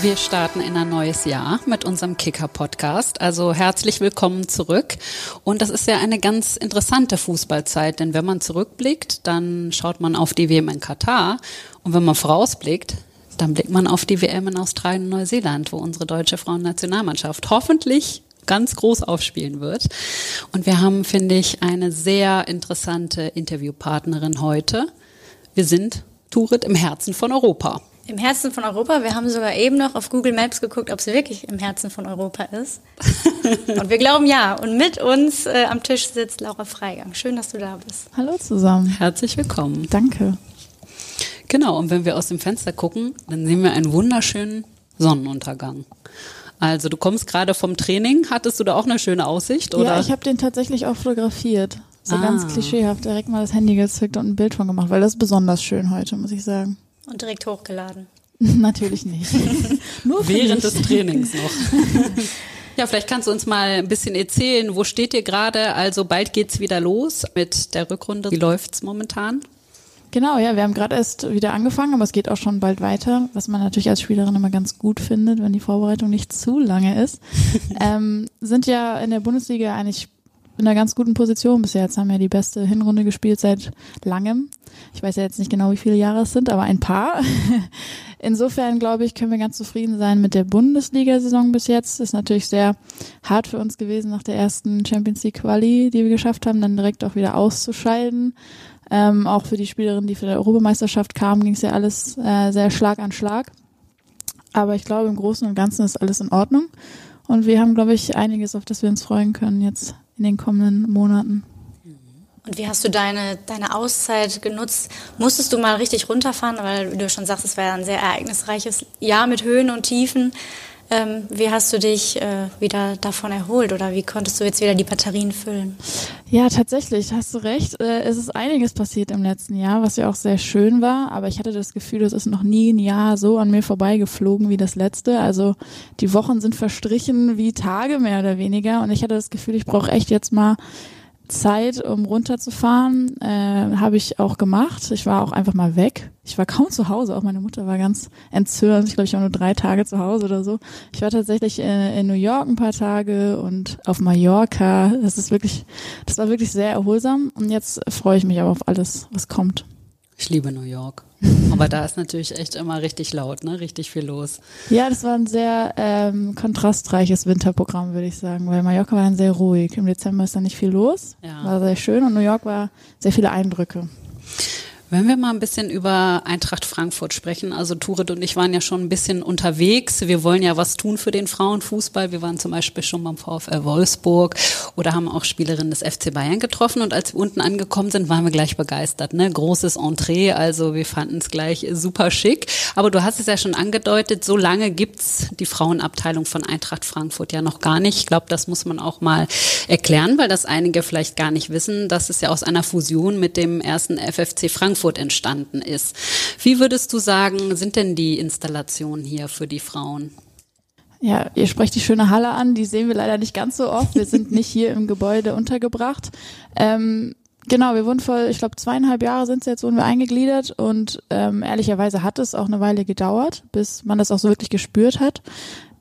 Wir starten in ein neues Jahr mit unserem Kicker-Podcast. Also herzlich willkommen zurück. Und das ist ja eine ganz interessante Fußballzeit, denn wenn man zurückblickt, dann schaut man auf die WM in Katar. Und wenn man vorausblickt, dann blickt man auf die WM in Australien und Neuseeland, wo unsere deutsche Frauennationalmannschaft hoffentlich ganz groß aufspielen wird. Und wir haben, finde ich, eine sehr interessante Interviewpartnerin heute. Wir sind Turit im Herzen von Europa. Im Herzen von Europa. Wir haben sogar eben noch auf Google Maps geguckt, ob sie wirklich im Herzen von Europa ist. Und wir glauben ja. Und mit uns äh, am Tisch sitzt Laura Freigang. Schön, dass du da bist. Hallo zusammen. Herzlich willkommen. Danke. Genau, und wenn wir aus dem Fenster gucken, dann sehen wir einen wunderschönen Sonnenuntergang. Also du kommst gerade vom Training. Hattest du da auch eine schöne Aussicht? Oder? Ja, ich habe den tatsächlich auch fotografiert. So ah. ganz klischeehaft direkt mal das Handy gezückt und ein Bild von gemacht, weil das ist besonders schön heute, muss ich sagen. Und direkt hochgeladen. Natürlich nicht. Nur während des Trainings noch. Ja, vielleicht kannst du uns mal ein bisschen erzählen, wo steht ihr gerade? Also bald geht's wieder los mit der Rückrunde. Wie läuft's momentan? Genau, ja, wir haben gerade erst wieder angefangen, aber es geht auch schon bald weiter, was man natürlich als Spielerin immer ganz gut findet, wenn die Vorbereitung nicht zu lange ist. ähm, sind ja in der Bundesliga eigentlich in einer ganz guten Position bisher. Jetzt haben wir die beste Hinrunde gespielt seit langem. Ich weiß ja jetzt nicht genau, wie viele Jahre es sind, aber ein paar. Insofern, glaube ich, können wir ganz zufrieden sein mit der Bundesliga-Saison bis jetzt. Ist natürlich sehr hart für uns gewesen, nach der ersten Champions League Quali, die wir geschafft haben, dann direkt auch wieder auszuscheiden. Ähm, auch für die Spielerin, die für die Europameisterschaft kamen, ging es ja alles äh, sehr Schlag an Schlag. Aber ich glaube, im Großen und Ganzen ist alles in Ordnung. Und wir haben, glaube ich, einiges, auf das wir uns freuen können jetzt in den kommenden Monaten. Und wie hast du deine, deine Auszeit genutzt? Musstest du mal richtig runterfahren, weil du schon sagst, es war ja ein sehr ereignisreiches Jahr mit Höhen und Tiefen. Ähm, wie hast du dich äh, wieder davon erholt oder wie konntest du jetzt wieder die Batterien füllen? Ja, tatsächlich, hast du recht. Äh, es ist einiges passiert im letzten Jahr, was ja auch sehr schön war, aber ich hatte das Gefühl, es ist noch nie ein Jahr so an mir vorbeigeflogen wie das letzte. Also die Wochen sind verstrichen wie Tage mehr oder weniger und ich hatte das Gefühl, ich brauche echt jetzt mal Zeit, um runterzufahren, äh, habe ich auch gemacht. Ich war auch einfach mal weg. Ich war kaum zu Hause. Auch meine Mutter war ganz entzürnt. Ich glaube, ich war nur drei Tage zu Hause oder so. Ich war tatsächlich in, in New York ein paar Tage und auf Mallorca. Das ist wirklich, das war wirklich sehr erholsam. Und jetzt freue ich mich aber auf alles, was kommt. Ich liebe New York. Aber da ist natürlich echt immer richtig laut, ne? Richtig viel los. Ja, das war ein sehr ähm, kontrastreiches Winterprogramm, würde ich sagen, weil Mallorca war dann sehr ruhig. Im Dezember ist da nicht viel los. Ja. War sehr schön und New York war sehr viele Eindrücke. Wenn wir mal ein bisschen über Eintracht Frankfurt sprechen, also Turit und ich waren ja schon ein bisschen unterwegs. Wir wollen ja was tun für den Frauenfußball. Wir waren zum Beispiel schon beim VfL Wolfsburg oder haben auch Spielerinnen des FC Bayern getroffen. Und als wir unten angekommen sind, waren wir gleich begeistert. Ne? Großes Entree, also wir fanden es gleich super schick. Aber du hast es ja schon angedeutet, so lange gibt's die Frauenabteilung von Eintracht Frankfurt ja noch gar nicht. Ich glaube, das muss man auch mal erklären, weil das einige vielleicht gar nicht wissen. Das ist ja aus einer Fusion mit dem ersten FFC Frankfurt Frankfurt entstanden ist. Wie würdest du sagen, sind denn die Installationen hier für die Frauen? Ja, ihr sprecht die schöne Halle an, die sehen wir leider nicht ganz so oft. Wir sind nicht hier im Gebäude untergebracht. Ähm, Genau, wir wurden vor, ich glaube, zweieinhalb Jahre sind es jetzt, wurden wir eingegliedert und ähm, ehrlicherweise hat es auch eine Weile gedauert, bis man das auch so wirklich gespürt hat.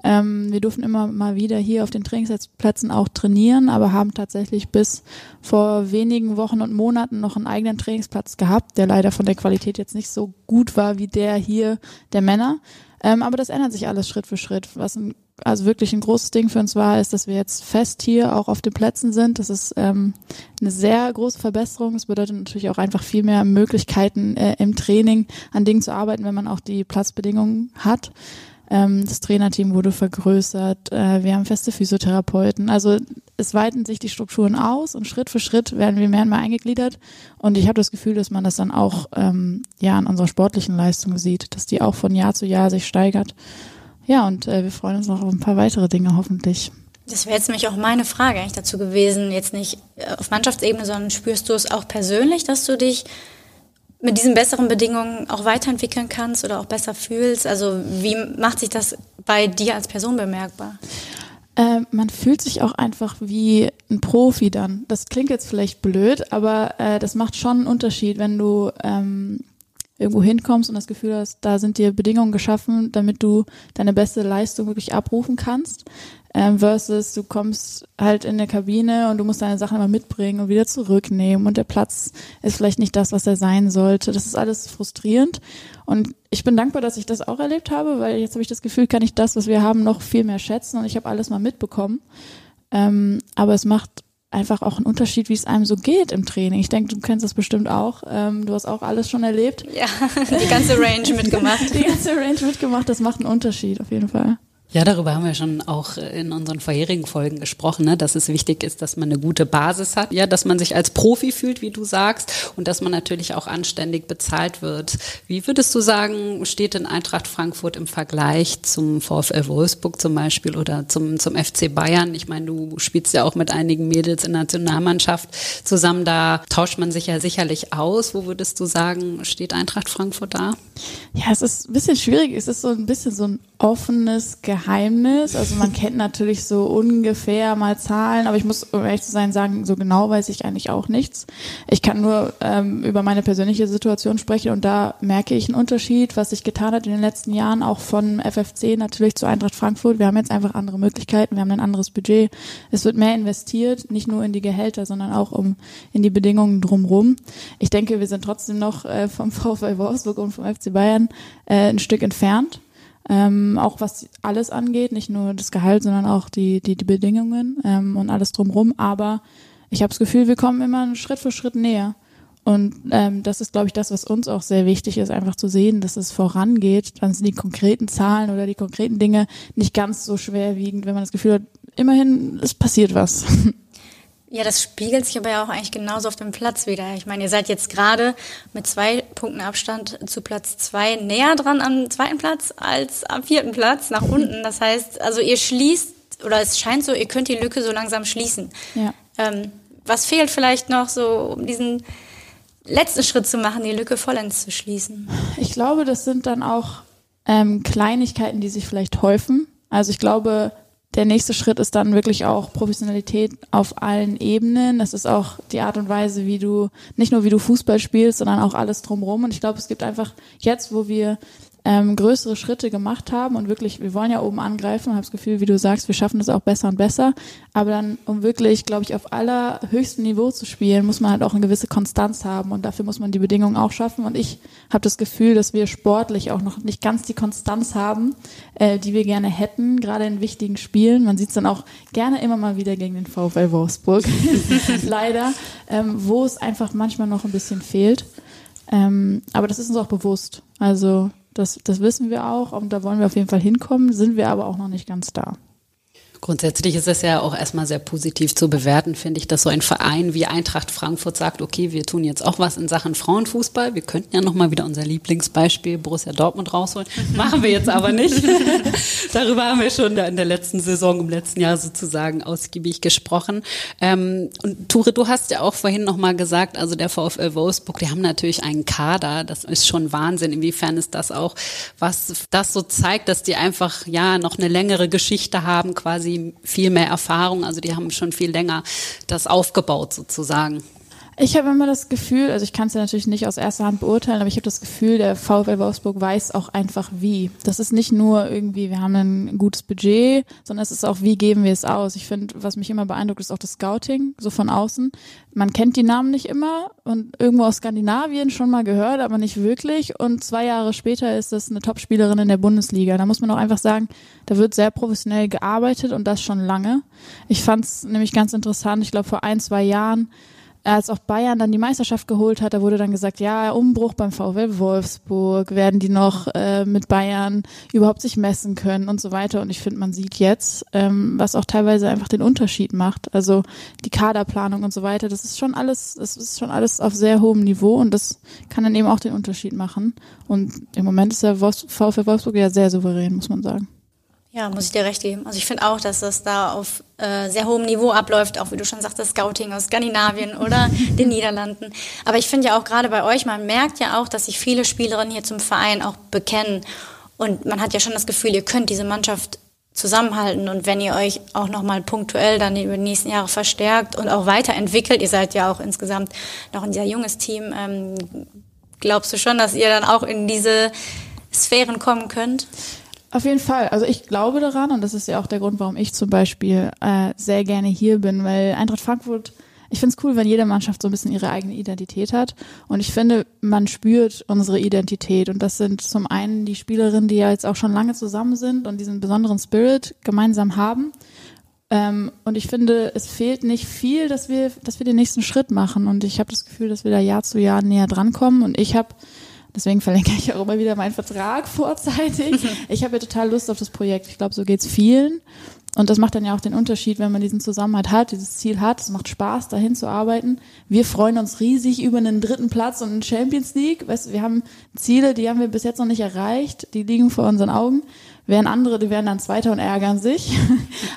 Ähm, wir durften immer mal wieder hier auf den Trainingsplätzen auch trainieren, aber haben tatsächlich bis vor wenigen Wochen und Monaten noch einen eigenen Trainingsplatz gehabt, der leider von der Qualität jetzt nicht so gut war wie der hier der Männer. Ähm, aber das ändert sich alles Schritt für Schritt. Was ein, also wirklich ein großes Ding für uns war, ist, dass wir jetzt fest hier auch auf den Plätzen sind. Das ist ähm, eine sehr große Verbesserung. Es bedeutet natürlich auch einfach viel mehr Möglichkeiten äh, im Training an Dingen zu arbeiten, wenn man auch die Platzbedingungen hat. Ähm, das Trainerteam wurde vergrößert. Äh, wir haben feste Physiotherapeuten. Also es weiten sich die Strukturen aus und Schritt für Schritt werden wir mehr und mehr eingegliedert. Und ich habe das Gefühl, dass man das dann auch ähm, ja an unserer sportlichen Leistung sieht, dass die auch von Jahr zu Jahr sich steigert. Ja, und äh, wir freuen uns noch auf ein paar weitere Dinge hoffentlich. Das wäre jetzt nämlich auch meine Frage eigentlich dazu gewesen, jetzt nicht äh, auf Mannschaftsebene, sondern spürst du es auch persönlich, dass du dich mit diesen besseren Bedingungen auch weiterentwickeln kannst oder auch besser fühlst? Also wie macht sich das bei dir als Person bemerkbar? Äh, man fühlt sich auch einfach wie ein Profi dann. Das klingt jetzt vielleicht blöd, aber äh, das macht schon einen Unterschied, wenn du ähm, irgendwo hinkommst und das Gefühl hast, da sind dir Bedingungen geschaffen, damit du deine beste Leistung wirklich abrufen kannst. Ähm, versus du kommst halt in der Kabine und du musst deine Sachen immer mitbringen und wieder zurücknehmen und der Platz ist vielleicht nicht das, was er sein sollte. Das ist alles frustrierend und ich bin dankbar, dass ich das auch erlebt habe, weil jetzt habe ich das Gefühl, kann ich das, was wir haben, noch viel mehr schätzen und ich habe alles mal mitbekommen. Ähm, aber es macht einfach auch einen Unterschied, wie es einem so geht im Training. Ich denke, du kennst das bestimmt auch. Ähm, du hast auch alles schon erlebt. Ja, die ganze Range mitgemacht. die ganze Range mitgemacht, das macht einen Unterschied auf jeden Fall. Ja, darüber haben wir schon auch in unseren vorherigen Folgen gesprochen, ne? dass es wichtig ist, dass man eine gute Basis hat, ja, dass man sich als Profi fühlt, wie du sagst, und dass man natürlich auch anständig bezahlt wird. Wie würdest du sagen, steht denn Eintracht Frankfurt im Vergleich zum VfL Wolfsburg zum Beispiel oder zum, zum FC Bayern? Ich meine, du spielst ja auch mit einigen Mädels in der Nationalmannschaft zusammen, da tauscht man sich ja sicherlich aus. Wo würdest du sagen, steht Eintracht Frankfurt da? Ja, es ist ein bisschen schwierig. Es ist so ein bisschen so ein offenes Geheimnis. Also man kennt natürlich so ungefähr mal Zahlen, aber ich muss, um ehrlich zu sein, sagen, so genau weiß ich eigentlich auch nichts. Ich kann nur ähm, über meine persönliche Situation sprechen und da merke ich einen Unterschied, was sich getan hat in den letzten Jahren, auch von FFC natürlich zu Eintracht Frankfurt. Wir haben jetzt einfach andere Möglichkeiten, wir haben ein anderes Budget. Es wird mehr investiert, nicht nur in die Gehälter, sondern auch um in die Bedingungen drumherum. Ich denke, wir sind trotzdem noch äh, vom VfL Wolfsburg und vom FC Bayern äh, ein Stück entfernt ähm, auch was alles angeht, nicht nur das Gehalt, sondern auch die, die, die Bedingungen ähm, und alles drumherum. Aber ich habe das Gefühl, wir kommen immer Schritt für Schritt näher. Und ähm, das ist, glaube ich, das, was uns auch sehr wichtig ist, einfach zu sehen, dass es vorangeht. Dann sind die konkreten Zahlen oder die konkreten Dinge nicht ganz so schwerwiegend, wenn man das Gefühl hat, immerhin, es passiert was. Ja, das spiegelt sich aber ja auch eigentlich genauso auf dem Platz wieder. Ich meine, ihr seid jetzt gerade mit zwei Punkten Abstand zu Platz zwei näher dran am zweiten Platz als am vierten Platz nach unten. Das heißt, also ihr schließt, oder es scheint so, ihr könnt die Lücke so langsam schließen. Ja. Ähm, was fehlt vielleicht noch so, um diesen letzten Schritt zu machen, die Lücke vollends zu schließen? Ich glaube, das sind dann auch ähm, Kleinigkeiten, die sich vielleicht häufen. Also ich glaube, der nächste Schritt ist dann wirklich auch Professionalität auf allen Ebenen. Das ist auch die Art und Weise, wie du, nicht nur wie du Fußball spielst, sondern auch alles drumherum. Und ich glaube, es gibt einfach jetzt, wo wir ähm, größere Schritte gemacht haben und wirklich, wir wollen ja oben angreifen, habe das Gefühl, wie du sagst, wir schaffen das auch besser und besser. Aber dann, um wirklich, glaube ich, auf allerhöchstem Niveau zu spielen, muss man halt auch eine gewisse Konstanz haben und dafür muss man die Bedingungen auch schaffen. Und ich habe das Gefühl, dass wir sportlich auch noch nicht ganz die Konstanz haben, äh, die wir gerne hätten, gerade in wichtigen Spielen. Man sieht es dann auch gerne immer mal wieder gegen den VfL Wolfsburg, leider, ähm, wo es einfach manchmal noch ein bisschen fehlt. Ähm, aber das ist uns auch bewusst. Also das, das wissen wir auch und da wollen wir auf jeden Fall hinkommen, sind wir aber auch noch nicht ganz da. Grundsätzlich ist es ja auch erstmal sehr positiv zu bewerten, finde ich, dass so ein Verein wie Eintracht Frankfurt sagt, okay, wir tun jetzt auch was in Sachen Frauenfußball. Wir könnten ja nochmal wieder unser Lieblingsbeispiel Borussia Dortmund rausholen. Machen wir jetzt aber nicht. Darüber haben wir schon in der letzten Saison, im letzten Jahr sozusagen ausgiebig gesprochen. Ähm, und Ture, du hast ja auch vorhin nochmal gesagt, also der VfL Wolfsburg, die haben natürlich einen Kader. Das ist schon Wahnsinn. Inwiefern ist das auch, was das so zeigt, dass die einfach, ja, noch eine längere Geschichte haben, quasi quasi viel mehr Erfahrung. Also die haben schon viel länger das aufgebaut sozusagen. Ich habe immer das Gefühl, also ich kann es ja natürlich nicht aus erster Hand beurteilen, aber ich habe das Gefühl, der VfL Wolfsburg weiß auch einfach wie. Das ist nicht nur irgendwie, wir haben ein gutes Budget, sondern es ist auch, wie geben wir es aus. Ich finde, was mich immer beeindruckt, ist auch das Scouting, so von außen. Man kennt die Namen nicht immer und irgendwo aus Skandinavien schon mal gehört, aber nicht wirklich. Und zwei Jahre später ist das eine Topspielerin in der Bundesliga. Da muss man auch einfach sagen, da wird sehr professionell gearbeitet und das schon lange. Ich fand es nämlich ganz interessant. Ich glaube, vor ein, zwei Jahren als auch Bayern dann die Meisterschaft geholt hat, da wurde dann gesagt, ja, Umbruch beim VW Wolfsburg, werden die noch äh, mit Bayern überhaupt sich messen können und so weiter. Und ich finde, man sieht jetzt, ähm, was auch teilweise einfach den Unterschied macht. Also die Kaderplanung und so weiter, das ist schon alles, das ist schon alles auf sehr hohem Niveau und das kann dann eben auch den Unterschied machen. Und im Moment ist der VfL Wolfsburg ja sehr souverän, muss man sagen. Ja, muss ich dir recht geben. Also ich finde auch, dass das da auf äh, sehr hohem Niveau abläuft, auch wie du schon sagtest, Scouting aus Skandinavien oder den Niederlanden. Aber ich finde ja auch gerade bei euch, man merkt ja auch, dass sich viele Spielerinnen hier zum Verein auch bekennen. Und man hat ja schon das Gefühl, ihr könnt diese Mannschaft zusammenhalten und wenn ihr euch auch nochmal punktuell dann über die nächsten Jahre verstärkt und auch weiterentwickelt, ihr seid ja auch insgesamt noch ein sehr junges Team, ähm, glaubst du schon, dass ihr dann auch in diese Sphären kommen könnt? Auf jeden Fall. Also ich glaube daran und das ist ja auch der Grund, warum ich zum Beispiel äh, sehr gerne hier bin, weil Eintracht Frankfurt ich finde es cool, wenn jede Mannschaft so ein bisschen ihre eigene Identität hat. Und ich finde, man spürt unsere Identität. Und das sind zum einen die Spielerinnen, die ja jetzt auch schon lange zusammen sind und diesen besonderen Spirit gemeinsam haben. Ähm, und ich finde, es fehlt nicht viel, dass wir, dass wir den nächsten Schritt machen. Und ich habe das Gefühl, dass wir da Jahr zu Jahr näher drankommen. Und ich habe Deswegen verlängere ich auch immer wieder meinen Vertrag vorzeitig. Ich habe ja total Lust auf das Projekt. Ich glaube, so geht's vielen. Und das macht dann ja auch den Unterschied, wenn man diesen Zusammenhalt hat, dieses Ziel hat. Es macht Spaß, dahin zu arbeiten. Wir freuen uns riesig über einen dritten Platz und einen Champions League. Weißt, wir haben Ziele, die haben wir bis jetzt noch nicht erreicht. Die liegen vor unseren Augen. Während andere, die werden dann Zweiter und ärgern sich.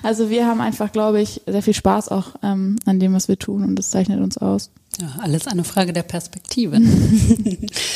Also wir haben einfach, glaube ich, sehr viel Spaß auch ähm, an dem, was wir tun. Und das zeichnet uns aus. Ja, alles eine Frage der Perspektive.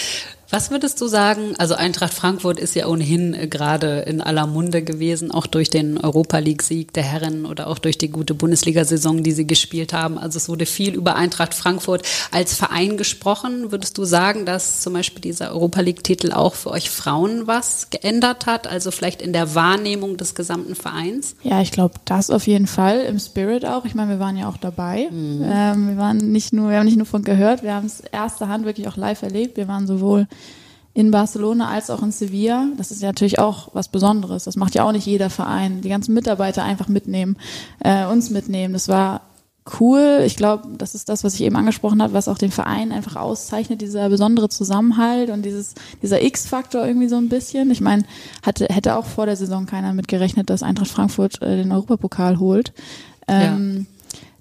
Was würdest du sagen? Also Eintracht Frankfurt ist ja ohnehin äh, gerade in aller Munde gewesen, auch durch den Europa League-Sieg der Herren oder auch durch die gute Bundesliga-Saison, die sie gespielt haben. Also es wurde viel über Eintracht Frankfurt als Verein gesprochen. Würdest du sagen, dass zum Beispiel dieser Europa League-Titel auch für euch Frauen was geändert hat? Also vielleicht in der Wahrnehmung des gesamten Vereins? Ja, ich glaube, das auf jeden Fall. Im Spirit auch. Ich meine, wir waren ja auch dabei. Mhm. Ähm, wir waren nicht nur, wir haben nicht nur von gehört, wir haben es erster Hand wirklich auch live erlebt. Wir waren sowohl in Barcelona als auch in Sevilla. Das ist ja natürlich auch was Besonderes. Das macht ja auch nicht jeder Verein. Die ganzen Mitarbeiter einfach mitnehmen, äh, uns mitnehmen. Das war cool. Ich glaube, das ist das, was ich eben angesprochen habe, was auch den Verein einfach auszeichnet, dieser besondere Zusammenhalt und dieses, dieser X-Faktor irgendwie so ein bisschen. Ich meine, hatte, hätte auch vor der Saison keiner mitgerechnet, dass Eintracht Frankfurt äh, den Europapokal holt. Ähm, ja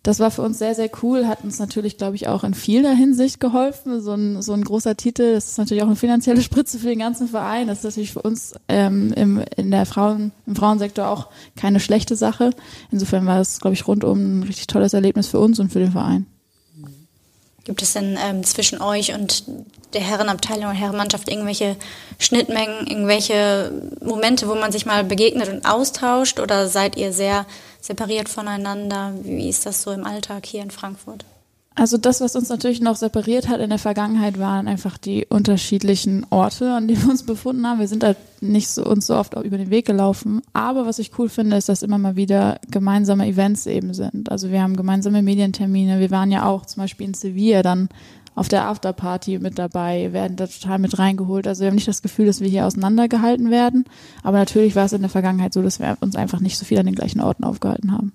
das war für uns sehr, sehr cool, hat uns natürlich, glaube ich, auch in vieler Hinsicht geholfen. So ein, so ein großer Titel, das ist natürlich auch eine finanzielle Spritze für den ganzen Verein. Das ist natürlich für uns ähm, im, in der Frauen, im Frauensektor auch keine schlechte Sache. Insofern war es, glaube ich, rundum ein richtig tolles Erlebnis für uns und für den Verein. Gibt es denn ähm, zwischen euch und der Herrenabteilung und Herrenmannschaft irgendwelche Schnittmengen, irgendwelche Momente, wo man sich mal begegnet und austauscht? Oder seid ihr sehr separiert voneinander? Wie ist das so im Alltag hier in Frankfurt? Also das, was uns natürlich noch separiert hat in der Vergangenheit, waren einfach die unterschiedlichen Orte, an denen wir uns befunden haben. Wir sind halt nicht so, uns so oft über den Weg gelaufen. Aber was ich cool finde, ist, dass immer mal wieder gemeinsame Events eben sind. Also wir haben gemeinsame Medientermine. Wir waren ja auch zum Beispiel in Sevilla dann auf der Afterparty mit dabei, werden da total mit reingeholt. Also wir haben nicht das Gefühl, dass wir hier auseinandergehalten werden. Aber natürlich war es in der Vergangenheit so, dass wir uns einfach nicht so viel an den gleichen Orten aufgehalten haben.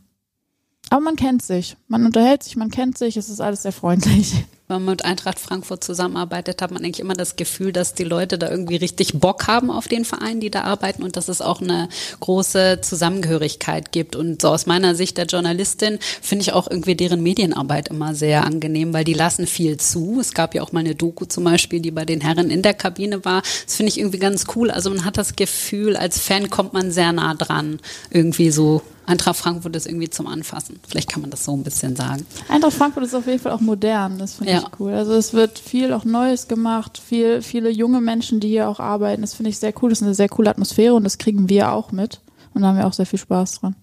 Aber man kennt sich, man unterhält sich, man kennt sich, es ist alles sehr freundlich wenn man mit Eintracht Frankfurt zusammenarbeitet, hat man eigentlich immer das Gefühl, dass die Leute da irgendwie richtig Bock haben auf den Verein, die da arbeiten und dass es auch eine große Zusammengehörigkeit gibt. Und so aus meiner Sicht der Journalistin finde ich auch irgendwie deren Medienarbeit immer sehr angenehm, weil die lassen viel zu. Es gab ja auch mal eine Doku zum Beispiel, die bei den Herren in der Kabine war. Das finde ich irgendwie ganz cool. Also man hat das Gefühl, als Fan kommt man sehr nah dran, irgendwie so Eintracht Frankfurt ist irgendwie zum Anfassen. Vielleicht kann man das so ein bisschen sagen. Eintracht Frankfurt ist auf jeden Fall auch modern. Das finde ja. ich cool. Also es wird viel auch Neues gemacht, viel, viele junge Menschen, die hier auch arbeiten. Das finde ich sehr cool. Das ist eine sehr coole Atmosphäre und das kriegen wir auch mit. Und da haben wir auch sehr viel Spaß dran.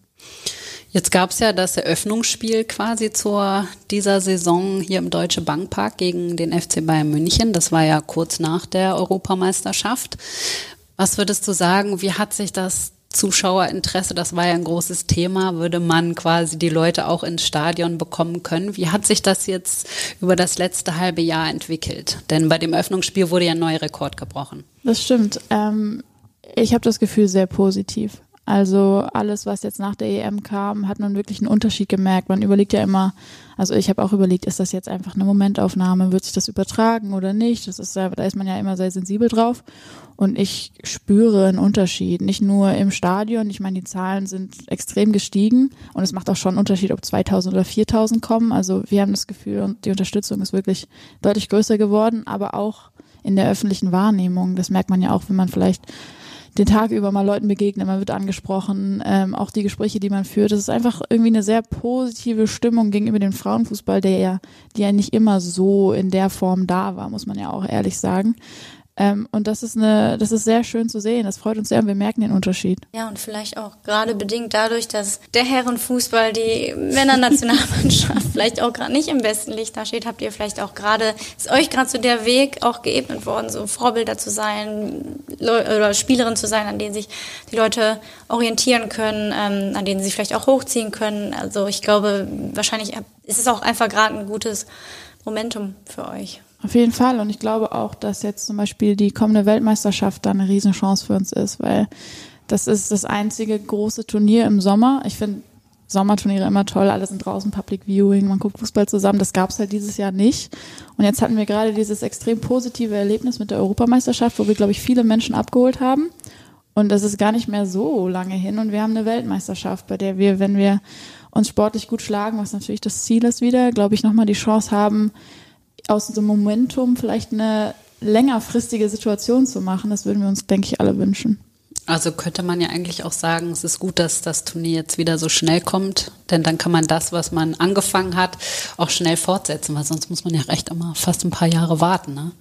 Jetzt gab es ja das Eröffnungsspiel quasi zur dieser Saison hier im Deutsche Bankpark gegen den FC Bayern München. Das war ja kurz nach der Europameisterschaft. Was würdest du sagen, wie hat sich das Zuschauerinteresse, das war ja ein großes Thema, würde man quasi die Leute auch ins Stadion bekommen können. Wie hat sich das jetzt über das letzte halbe Jahr entwickelt? Denn bei dem Öffnungsspiel wurde ja ein neuer Rekord gebrochen. Das stimmt. Ähm, ich habe das Gefühl sehr positiv. Also alles, was jetzt nach der EM kam, hat man wirklich einen Unterschied gemerkt. Man überlegt ja immer, also ich habe auch überlegt, ist das jetzt einfach eine Momentaufnahme, wird sich das übertragen oder nicht? Das ist da ist man ja immer sehr sensibel drauf. Und ich spüre einen Unterschied, nicht nur im Stadion. Ich meine, die Zahlen sind extrem gestiegen und es macht auch schon einen Unterschied, ob 2000 oder 4000 kommen. Also wir haben das Gefühl und die Unterstützung ist wirklich deutlich größer geworden, aber auch in der öffentlichen Wahrnehmung. Das merkt man ja auch, wenn man vielleicht den Tag über mal Leuten begegnet, man wird angesprochen, ähm, auch die Gespräche, die man führt. Das ist einfach irgendwie eine sehr positive Stimmung gegenüber dem Frauenfußball, der ja, die ja nicht immer so in der Form da war, muss man ja auch ehrlich sagen. Ähm, und das ist eine, das ist sehr schön zu sehen. Das freut uns sehr und wir merken den Unterschied. Ja, und vielleicht auch gerade bedingt dadurch, dass der Herrenfußball, die Männernationalmannschaft vielleicht auch gerade nicht im besten Licht da steht, habt ihr vielleicht auch gerade, ist euch gerade so der Weg auch geebnet worden, so Vorbilder zu sein, oder Spielerin zu sein, an denen sich die Leute orientieren können, ähm, an denen sie sich vielleicht auch hochziehen können. Also ich glaube, wahrscheinlich ist es auch einfach gerade ein gutes Momentum für euch. Auf jeden Fall. Und ich glaube auch, dass jetzt zum Beispiel die kommende Weltmeisterschaft da eine Riesenchance für uns ist, weil das ist das einzige große Turnier im Sommer. Ich finde Sommerturniere immer toll, alle sind draußen, Public Viewing, man guckt Fußball zusammen. Das gab es halt dieses Jahr nicht. Und jetzt hatten wir gerade dieses extrem positive Erlebnis mit der Europameisterschaft, wo wir, glaube ich, viele Menschen abgeholt haben. Und das ist gar nicht mehr so lange hin. Und wir haben eine Weltmeisterschaft, bei der wir, wenn wir uns sportlich gut schlagen, was natürlich das Ziel ist wieder, glaube ich, nochmal die Chance haben, aus dem Momentum vielleicht eine längerfristige Situation zu machen. Das würden wir uns, denke ich, alle wünschen. Also könnte man ja eigentlich auch sagen, es ist gut, dass das Turnier jetzt wieder so schnell kommt, denn dann kann man das, was man angefangen hat, auch schnell fortsetzen, weil sonst muss man ja recht immer fast ein paar Jahre warten. Ne?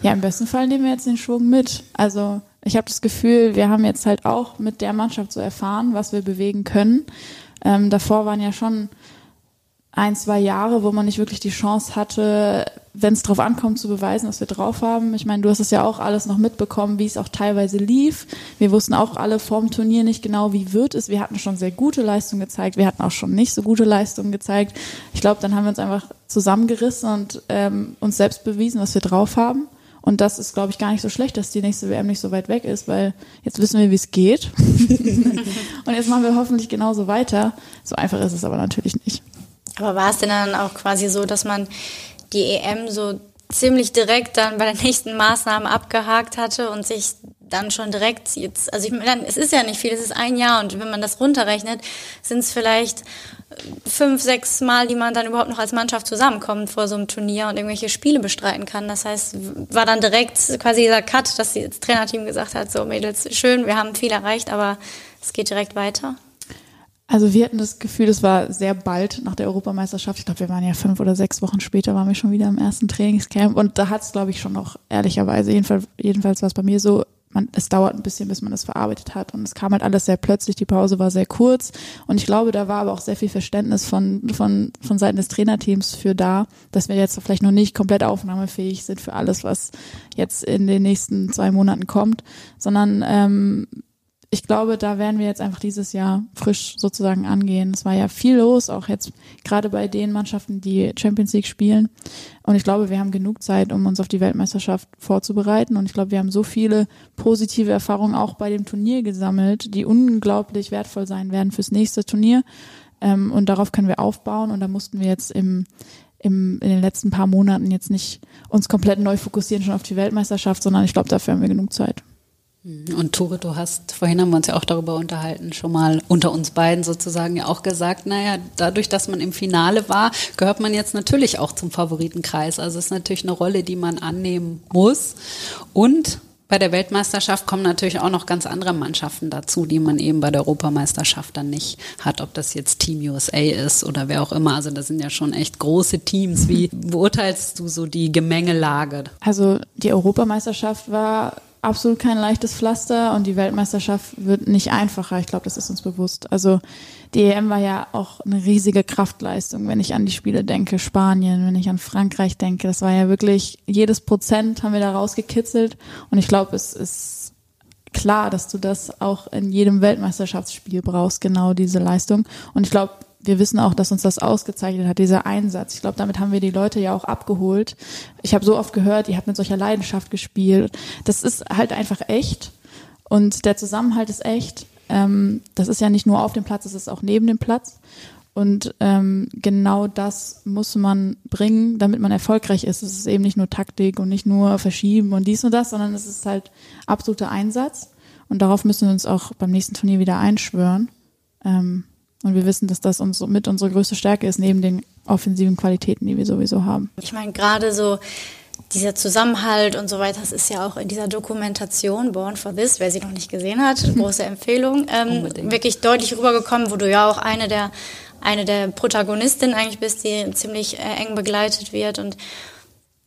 Ja, im besten Fall nehmen wir jetzt den Schwung mit. Also ich habe das Gefühl, wir haben jetzt halt auch mit der Mannschaft so erfahren, was wir bewegen können. Ähm, davor waren ja schon ein, zwei Jahre, wo man nicht wirklich die Chance hatte, wenn es drauf ankommt, zu beweisen, was wir drauf haben. Ich meine, du hast es ja auch alles noch mitbekommen, wie es auch teilweise lief. Wir wussten auch alle vorm Turnier nicht genau, wie wird es. Wir hatten schon sehr gute Leistungen gezeigt, wir hatten auch schon nicht so gute Leistungen gezeigt. Ich glaube, dann haben wir uns einfach zusammengerissen und ähm, uns selbst bewiesen, was wir drauf haben. Und das ist, glaube ich, gar nicht so schlecht, dass die nächste WM nicht so weit weg ist, weil jetzt wissen wir, wie es geht. und jetzt machen wir hoffentlich genauso weiter. So einfach ist es aber natürlich nicht. Aber war es denn dann auch quasi so, dass man die EM so ziemlich direkt dann bei den nächsten Maßnahmen abgehakt hatte und sich dann schon direkt jetzt, also ich meine, es ist ja nicht viel, es ist ein Jahr und wenn man das runterrechnet, sind es vielleicht fünf, sechs Mal, die man dann überhaupt noch als Mannschaft zusammenkommt vor so einem Turnier und irgendwelche Spiele bestreiten kann. Das heißt, war dann direkt quasi dieser Cut, dass das Trainerteam gesagt hat, so Mädels, schön, wir haben viel erreicht, aber es geht direkt weiter. Also wir hatten das Gefühl, es war sehr bald nach der Europameisterschaft. Ich glaube, wir waren ja fünf oder sechs Wochen später, waren wir schon wieder im ersten Trainingscamp. Und da hat es, glaube ich, schon noch ehrlicherweise, jedenfalls, jedenfalls war es bei mir so, man, es dauert ein bisschen, bis man das verarbeitet hat. Und es kam halt alles sehr plötzlich, die Pause war sehr kurz. Und ich glaube, da war aber auch sehr viel Verständnis von, von, von Seiten des Trainerteams für da, dass wir jetzt vielleicht noch nicht komplett aufnahmefähig sind für alles, was jetzt in den nächsten zwei Monaten kommt, sondern ähm, ich glaube, da werden wir jetzt einfach dieses Jahr frisch sozusagen angehen. Es war ja viel los, auch jetzt gerade bei den Mannschaften, die Champions League spielen. Und ich glaube, wir haben genug Zeit, um uns auf die Weltmeisterschaft vorzubereiten. Und ich glaube, wir haben so viele positive Erfahrungen auch bei dem Turnier gesammelt, die unglaublich wertvoll sein werden fürs nächste Turnier. Ähm, und darauf können wir aufbauen. Und da mussten wir jetzt im, im, in den letzten paar Monaten jetzt nicht uns komplett neu fokussieren schon auf die Weltmeisterschaft, sondern ich glaube, dafür haben wir genug Zeit. Mhm. Und Tore, du hast, vorhin haben wir uns ja auch darüber unterhalten, schon mal unter uns beiden sozusagen ja auch gesagt, naja, dadurch, dass man im Finale war, gehört man jetzt natürlich auch zum Favoritenkreis. Also es ist natürlich eine Rolle, die man annehmen muss. Und bei der Weltmeisterschaft kommen natürlich auch noch ganz andere Mannschaften dazu, die man eben bei der Europameisterschaft dann nicht hat, ob das jetzt Team USA ist oder wer auch immer. Also das sind ja schon echt große Teams. Wie beurteilst du so die Gemengelage? Also die Europameisterschaft war absolut kein leichtes Pflaster und die Weltmeisterschaft wird nicht einfacher. Ich glaube, das ist uns bewusst. Also die EM war ja auch eine riesige Kraftleistung, wenn ich an die Spiele denke, Spanien, wenn ich an Frankreich denke. Das war ja wirklich, jedes Prozent haben wir da rausgekitzelt und ich glaube, es ist klar, dass du das auch in jedem Weltmeisterschaftsspiel brauchst, genau diese Leistung. Und ich glaube, wir wissen auch, dass uns das ausgezeichnet hat, dieser Einsatz. Ich glaube, damit haben wir die Leute ja auch abgeholt. Ich habe so oft gehört, ihr habt mit solcher Leidenschaft gespielt. Das ist halt einfach echt. Und der Zusammenhalt ist echt. Ähm, das ist ja nicht nur auf dem Platz, es ist auch neben dem Platz. Und ähm, genau das muss man bringen, damit man erfolgreich ist. Es ist eben nicht nur Taktik und nicht nur Verschieben und dies und das, sondern es ist halt absoluter Einsatz. Und darauf müssen wir uns auch beim nächsten Turnier wieder einschwören. Ähm, und wir wissen, dass das uns mit unsere größte Stärke ist, neben den offensiven Qualitäten, die wir sowieso haben. Ich meine, gerade so dieser Zusammenhalt und so weiter, das ist ja auch in dieser Dokumentation Born for This, wer sie noch nicht gesehen hat, große Empfehlung, ähm, wirklich deutlich rübergekommen, wo du ja auch eine der, eine der Protagonistinnen eigentlich bist, die ziemlich äh, eng begleitet wird. Und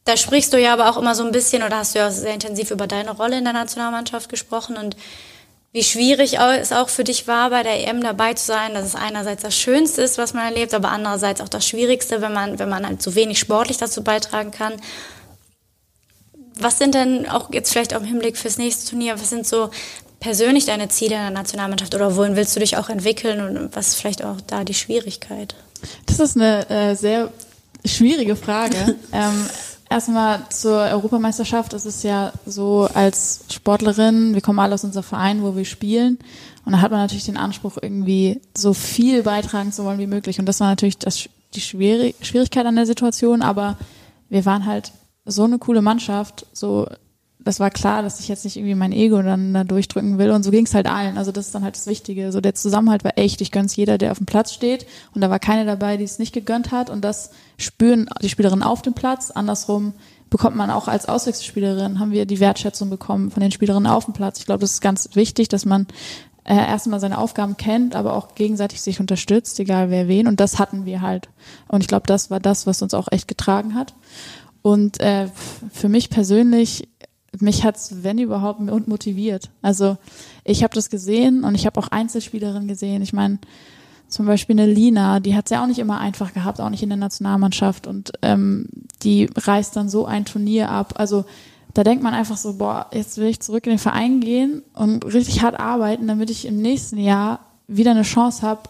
Da sprichst du ja aber auch immer so ein bisschen oder hast du ja sehr intensiv über deine Rolle in der Nationalmannschaft gesprochen. Und wie schwierig es auch für dich war, bei der EM dabei zu sein, dass es einerseits das Schönste ist, was man erlebt, aber andererseits auch das Schwierigste, wenn man, wenn man halt so wenig sportlich dazu beitragen kann. Was sind denn auch jetzt vielleicht auch im Hinblick fürs nächste Turnier, was sind so persönlich deine Ziele in der Nationalmannschaft oder wohin willst du dich auch entwickeln und was ist vielleicht auch da die Schwierigkeit? Das ist eine äh, sehr schwierige Frage. ähm, erstmal zur Europameisterschaft. Es ist ja so als Sportlerin, wir kommen alle aus unserem Verein, wo wir spielen. Und da hat man natürlich den Anspruch, irgendwie so viel beitragen zu wollen wie möglich. Und das war natürlich das, die Schwierigkeit an der Situation. Aber wir waren halt so eine coole Mannschaft, so das war klar, dass ich jetzt nicht irgendwie mein Ego dann da durchdrücken will. Und so ging es halt allen. Also das ist dann halt das Wichtige. So der Zusammenhalt war echt. Ich gönn's jeder, der auf dem Platz steht. Und da war keine dabei, die es nicht gegönnt hat. Und das spüren die Spielerinnen auf dem Platz. Andersrum bekommt man auch als Auswechselspielerin, haben wir die Wertschätzung bekommen von den Spielerinnen auf dem Platz. Ich glaube, das ist ganz wichtig, dass man äh, erstmal seine Aufgaben kennt, aber auch gegenseitig sich unterstützt, egal wer wen. Und das hatten wir halt. Und ich glaube, das war das, was uns auch echt getragen hat. Und äh, für mich persönlich mich hat's, wenn überhaupt, motiviert. Also ich habe das gesehen und ich habe auch Einzelspielerinnen gesehen. Ich meine, zum Beispiel eine Lina, die hat's ja auch nicht immer einfach gehabt, auch nicht in der Nationalmannschaft. Und ähm, die reißt dann so ein Turnier ab. Also da denkt man einfach so, boah, jetzt will ich zurück in den Verein gehen und richtig hart arbeiten, damit ich im nächsten Jahr wieder eine Chance habe,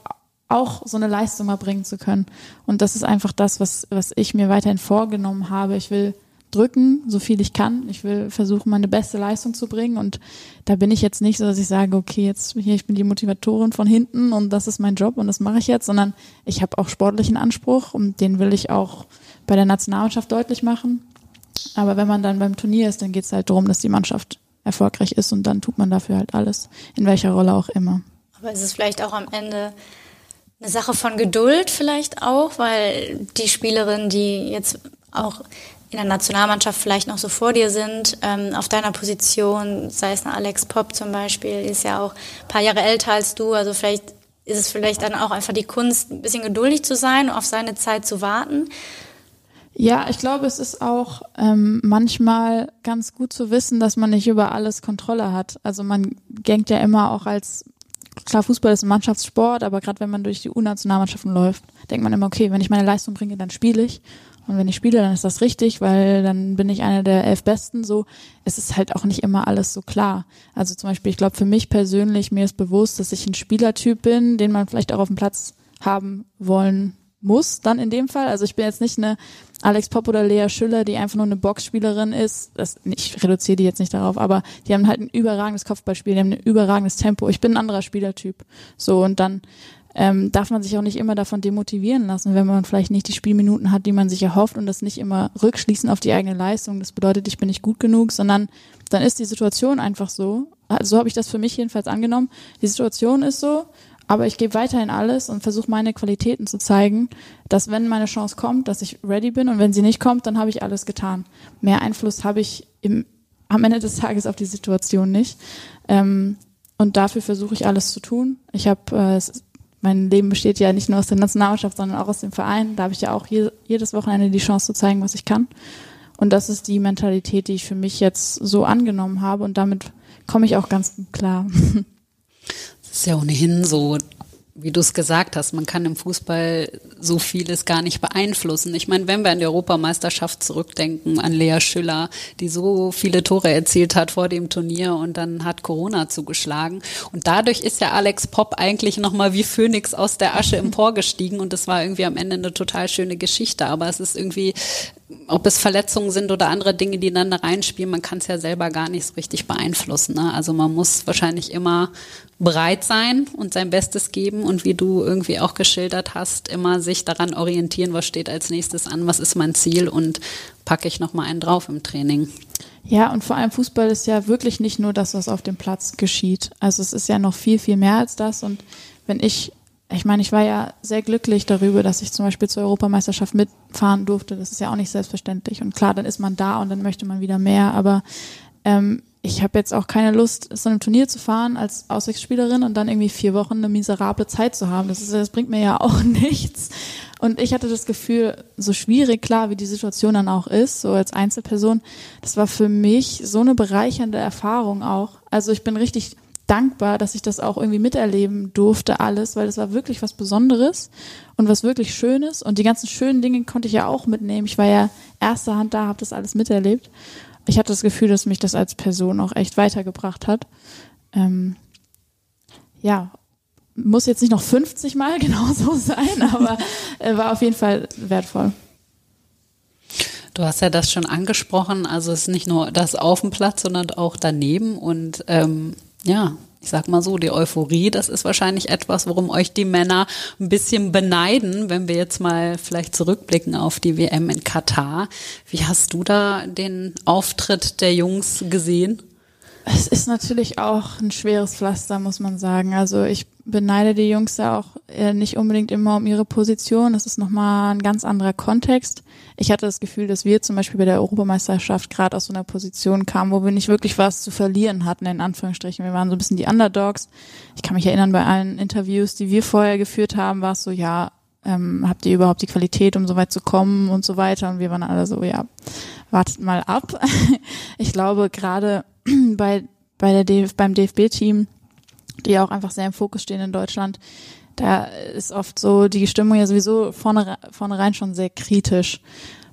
auch so eine Leistung mal bringen zu können. Und das ist einfach das, was, was ich mir weiterhin vorgenommen habe. Ich will drücken, so viel ich kann. Ich will versuchen, meine beste Leistung zu bringen. Und da bin ich jetzt nicht so, dass ich sage, okay, jetzt hier, ich bin die Motivatorin von hinten und das ist mein Job und das mache ich jetzt, sondern ich habe auch sportlichen Anspruch und den will ich auch bei der Nationalmannschaft deutlich machen. Aber wenn man dann beim Turnier ist, dann geht es halt darum, dass die Mannschaft erfolgreich ist und dann tut man dafür halt alles, in welcher Rolle auch immer. Aber ist es vielleicht auch am Ende eine Sache von Geduld vielleicht auch, weil die Spielerinnen, die jetzt auch in der Nationalmannschaft vielleicht noch so vor dir sind, ähm, auf deiner Position, sei es eine Alex Pop zum Beispiel, ist ja auch ein paar Jahre älter als du, also vielleicht ist es vielleicht dann auch einfach die Kunst, ein bisschen geduldig zu sein, auf seine Zeit zu warten. Ja, ich glaube, es ist auch ähm, manchmal ganz gut zu wissen, dass man nicht über alles Kontrolle hat. Also man denkt ja immer auch als klar, Fußball ist ein Mannschaftssport, aber gerade wenn man durch die U-Nationalmannschaften läuft, denkt man immer, okay, wenn ich meine Leistung bringe, dann spiele ich. Und wenn ich spiele, dann ist das richtig, weil dann bin ich einer der elf Besten. So, es ist halt auch nicht immer alles so klar. Also zum Beispiel, ich glaube für mich persönlich, mir ist bewusst, dass ich ein Spielertyp bin, den man vielleicht auch auf dem Platz haben wollen muss, dann in dem Fall. Also ich bin jetzt nicht eine Alex Pop oder Lea Schüller, die einfach nur eine Boxspielerin ist. Das, ich reduziere die jetzt nicht darauf, aber die haben halt ein überragendes Kopfballspiel, die haben ein überragendes Tempo. Ich bin ein anderer Spielertyp. So, und dann ähm, darf man sich auch nicht immer davon demotivieren lassen, wenn man vielleicht nicht die Spielminuten hat, die man sich erhofft und das nicht immer rückschließen auf die eigene Leistung. Das bedeutet, ich bin nicht gut genug, sondern dann ist die Situation einfach so. Also so habe ich das für mich jedenfalls angenommen. Die Situation ist so, aber ich gebe weiterhin alles und versuche meine Qualitäten zu zeigen, dass wenn meine Chance kommt, dass ich ready bin und wenn sie nicht kommt, dann habe ich alles getan. Mehr Einfluss habe ich im, am Ende des Tages auf die Situation nicht. Ähm, und dafür versuche ich alles zu tun. Ich habe äh, mein Leben besteht ja nicht nur aus der Nationalmannschaft, sondern auch aus dem Verein. Da habe ich ja auch je, jedes Wochenende die Chance zu zeigen, was ich kann. Und das ist die Mentalität, die ich für mich jetzt so angenommen habe und damit komme ich auch ganz klar. Das ist ja ohnehin so, wie du es gesagt hast, man kann im Fußball so vieles gar nicht beeinflussen. Ich meine, wenn wir an die Europameisterschaft zurückdenken, an Lea Schüller, die so viele Tore erzielt hat vor dem Turnier und dann hat Corona zugeschlagen. Und dadurch ist ja Alex Popp eigentlich nochmal wie Phönix aus der Asche emporgestiegen und das war irgendwie am Ende eine total schöne Geschichte. Aber es ist irgendwie, ob es Verletzungen sind oder andere Dinge, die dann da reinspielen, man kann es ja selber gar nicht so richtig beeinflussen. Ne? Also man muss wahrscheinlich immer bereit sein und sein Bestes geben und wie du irgendwie auch geschildert hast, immer sich daran orientieren, was steht als nächstes an, was ist mein Ziel und packe ich nochmal einen drauf im Training. Ja, und vor allem Fußball ist ja wirklich nicht nur das, was auf dem Platz geschieht. Also es ist ja noch viel, viel mehr als das. Und wenn ich, ich meine, ich war ja sehr glücklich darüber, dass ich zum Beispiel zur Europameisterschaft mitfahren durfte. Das ist ja auch nicht selbstverständlich. Und klar, dann ist man da und dann möchte man wieder mehr. Aber ähm, ich habe jetzt auch keine Lust, so einem Turnier zu fahren als Auswechselspielerin und dann irgendwie vier Wochen eine miserable Zeit zu haben. Das, ist, das bringt mir ja auch nichts. Und ich hatte das Gefühl, so schwierig, klar, wie die Situation dann auch ist, so als Einzelperson, das war für mich so eine bereichernde Erfahrung auch. Also ich bin richtig dankbar, dass ich das auch irgendwie miterleben durfte, alles, weil das war wirklich was Besonderes und was wirklich Schönes. Und die ganzen schönen Dinge konnte ich ja auch mitnehmen. Ich war ja erster Hand da, habe das alles miterlebt. Ich hatte das Gefühl, dass mich das als Person auch echt weitergebracht hat. Ähm, ja, muss jetzt nicht noch 50 Mal genauso sein, aber äh, war auf jeden Fall wertvoll. Du hast ja das schon angesprochen, also es ist nicht nur das auf dem Platz, sondern auch daneben und ähm, ja, ich sag mal so, die Euphorie, das ist wahrscheinlich etwas, worum euch die Männer ein bisschen beneiden, wenn wir jetzt mal vielleicht zurückblicken auf die WM in Katar. Wie hast du da den Auftritt der Jungs gesehen? Es ist natürlich auch ein schweres Pflaster, muss man sagen. Also ich beneide die Jungs ja auch nicht unbedingt immer um ihre Position. Das ist nochmal ein ganz anderer Kontext. Ich hatte das Gefühl, dass wir zum Beispiel bei der Europameisterschaft gerade aus so einer Position kamen, wo wir nicht wirklich was zu verlieren hatten, in Anführungsstrichen. Wir waren so ein bisschen die Underdogs. Ich kann mich erinnern, bei allen Interviews, die wir vorher geführt haben, war es so, ja, ähm, habt ihr überhaupt die Qualität, um so weit zu kommen und so weiter. Und wir waren alle so, ja, wartet mal ab. ich glaube, gerade bei, bei der DF, beim DFB-Team, die auch einfach sehr im Fokus stehen in Deutschland, da ist oft so die Stimmung ja sowieso vorne, vornherein schon sehr kritisch.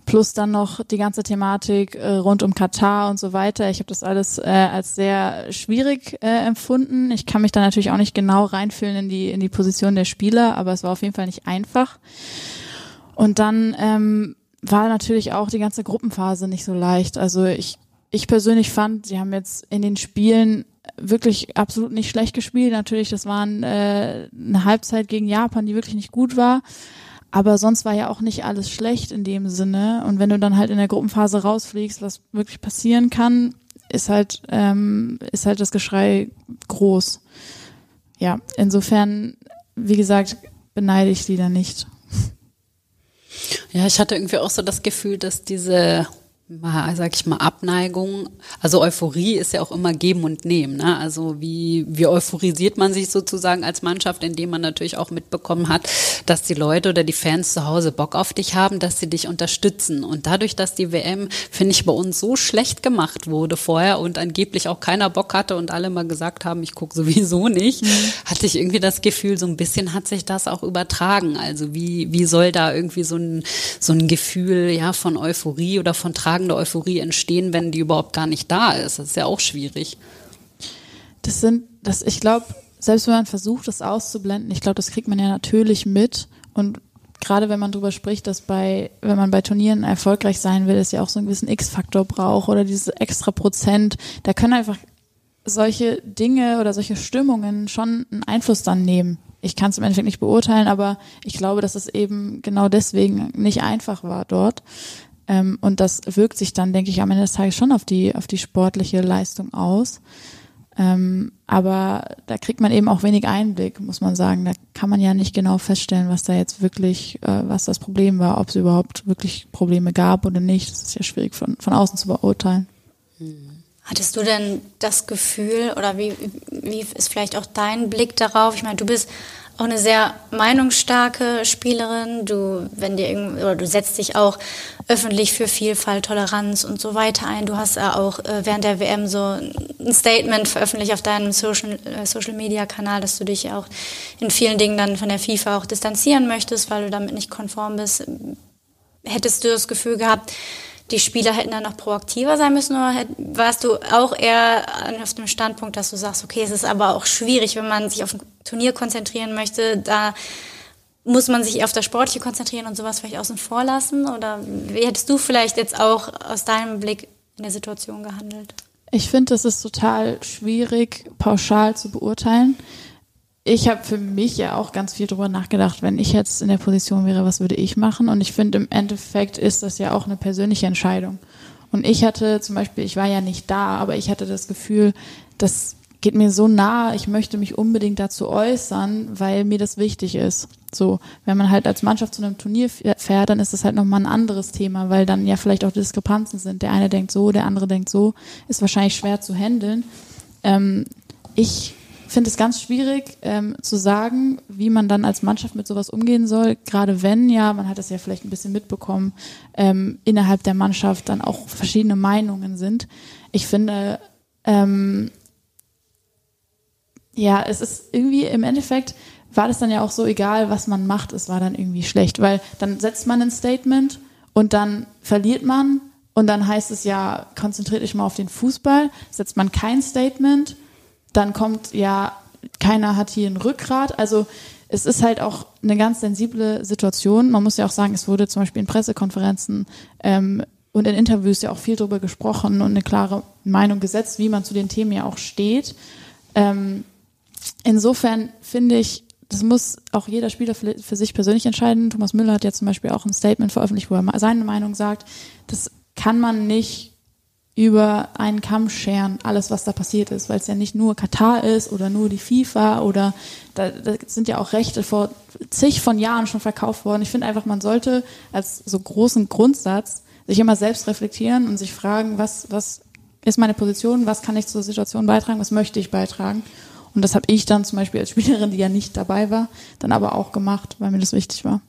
Plus dann noch die ganze Thematik äh, rund um Katar und so weiter. Ich habe das alles äh, als sehr schwierig äh, empfunden. Ich kann mich da natürlich auch nicht genau reinfühlen in die in die Position der Spieler, aber es war auf jeden Fall nicht einfach. Und dann ähm, war natürlich auch die ganze Gruppenphase nicht so leicht. Also ich ich persönlich fand, sie haben jetzt in den Spielen wirklich absolut nicht schlecht gespielt. Natürlich, das waren äh, eine Halbzeit gegen Japan, die wirklich nicht gut war. Aber sonst war ja auch nicht alles schlecht in dem Sinne. Und wenn du dann halt in der Gruppenphase rausfliegst, was wirklich passieren kann, ist halt, ähm, ist halt das Geschrei groß. Ja, insofern, wie gesagt, beneide ich die da nicht. Ja, ich hatte irgendwie auch so das Gefühl, dass diese sag ich mal, Abneigung. Also Euphorie ist ja auch immer geben und nehmen. Ne? Also wie, wie euphorisiert man sich sozusagen als Mannschaft, indem man natürlich auch mitbekommen hat, dass die Leute oder die Fans zu Hause Bock auf dich haben, dass sie dich unterstützen. Und dadurch, dass die WM, finde ich, bei uns so schlecht gemacht wurde vorher und angeblich auch keiner Bock hatte und alle mal gesagt haben, ich gucke sowieso nicht, mhm. hatte ich irgendwie das Gefühl, so ein bisschen hat sich das auch übertragen. Also wie, wie soll da irgendwie so ein, so ein Gefühl ja von Euphorie oder von Tragen übertragende Euphorie entstehen, wenn die überhaupt gar nicht da ist. Das ist ja auch schwierig. Das sind, das, ich glaube, selbst wenn man versucht, das auszublenden, ich glaube, das kriegt man ja natürlich mit. Und gerade wenn man darüber spricht, dass bei, wenn man bei Turnieren erfolgreich sein will, es ja auch so einen gewissen X-Faktor braucht oder dieses extra Prozent, da können einfach solche Dinge oder solche Stimmungen schon einen Einfluss dann nehmen. Ich kann es im Endeffekt nicht beurteilen, aber ich glaube, dass es eben genau deswegen nicht einfach war dort. Ähm, und das wirkt sich dann, denke ich, am Ende des Tages schon auf die, auf die sportliche Leistung aus. Ähm, aber da kriegt man eben auch wenig Einblick, muss man sagen. Da kann man ja nicht genau feststellen, was da jetzt wirklich, äh, was das Problem war, ob es überhaupt wirklich Probleme gab oder nicht. Das ist ja schwierig von, von außen zu beurteilen. Hattest du denn das Gefühl oder wie, wie ist vielleicht auch dein Blick darauf? Ich meine, du bist auch eine sehr meinungsstarke Spielerin. Du, wenn dir oder du setzt dich auch öffentlich für Vielfalt, Toleranz und so weiter ein. Du hast ja auch äh, während der WM so ein Statement veröffentlicht auf deinem Social, äh, Social Media Kanal, dass du dich auch in vielen Dingen dann von der FIFA auch distanzieren möchtest, weil du damit nicht konform bist. Hättest du das Gefühl gehabt, die Spieler hätten dann noch proaktiver sein müssen oder warst du auch eher auf dem Standpunkt, dass du sagst, okay, es ist aber auch schwierig, wenn man sich auf Turnier konzentrieren möchte, da muss man sich auf das Sportliche konzentrieren und sowas vielleicht außen vor lassen? Oder wie hättest du vielleicht jetzt auch aus deinem Blick in der Situation gehandelt? Ich finde, es ist total schwierig, pauschal zu beurteilen ich habe für mich ja auch ganz viel drüber nachgedacht, wenn ich jetzt in der Position wäre, was würde ich machen? Und ich finde, im Endeffekt ist das ja auch eine persönliche Entscheidung. Und ich hatte zum Beispiel, ich war ja nicht da, aber ich hatte das Gefühl, das geht mir so nah, ich möchte mich unbedingt dazu äußern, weil mir das wichtig ist. So, wenn man halt als Mannschaft zu einem Turnier fährt, dann ist das halt nochmal ein anderes Thema, weil dann ja vielleicht auch Diskrepanzen sind. Der eine denkt so, der andere denkt so, ist wahrscheinlich schwer zu handeln. Ähm, ich finde es ganz schwierig ähm, zu sagen, wie man dann als Mannschaft mit sowas umgehen soll. Gerade wenn ja, man hat es ja vielleicht ein bisschen mitbekommen, ähm, innerhalb der Mannschaft dann auch verschiedene Meinungen sind. Ich finde, ähm, ja, es ist irgendwie im Endeffekt war das dann ja auch so egal, was man macht, es war dann irgendwie schlecht, weil dann setzt man ein Statement und dann verliert man und dann heißt es ja, konzentriert euch mal auf den Fußball, setzt man kein Statement, dann kommt ja, keiner hat hier ein Rückgrat, also es ist halt auch eine ganz sensible Situation. Man muss ja auch sagen, es wurde zum Beispiel in Pressekonferenzen ähm, und in Interviews ja auch viel darüber gesprochen und eine klare Meinung gesetzt, wie man zu den Themen ja auch steht. Ähm, insofern finde ich, das muss auch jeder Spieler für, sich persönlich entscheiden. Thomas Müller hat ja zum Beispiel auch ein Statement veröffentlicht, wo er seine Meinung sagt. Das kann man nicht über einen Kamm scheren, alles, was da passiert ist, weil es ja nicht nur Katar ist oder nur die FIFA oder da, da sind ja auch Rechte vor zig von Jahren schon verkauft worden. Ich finde einfach, man sollte als so großen Grundsatz sich immer selbst reflektieren und sich fragen, was, was ist meine Position, was kann ich zur Situation beitragen, was möchte ich beitragen und das habe ich dann zum Beispiel als Spielerin, die ja nicht dabei war, dann aber auch gemacht, weil mir das wichtig war.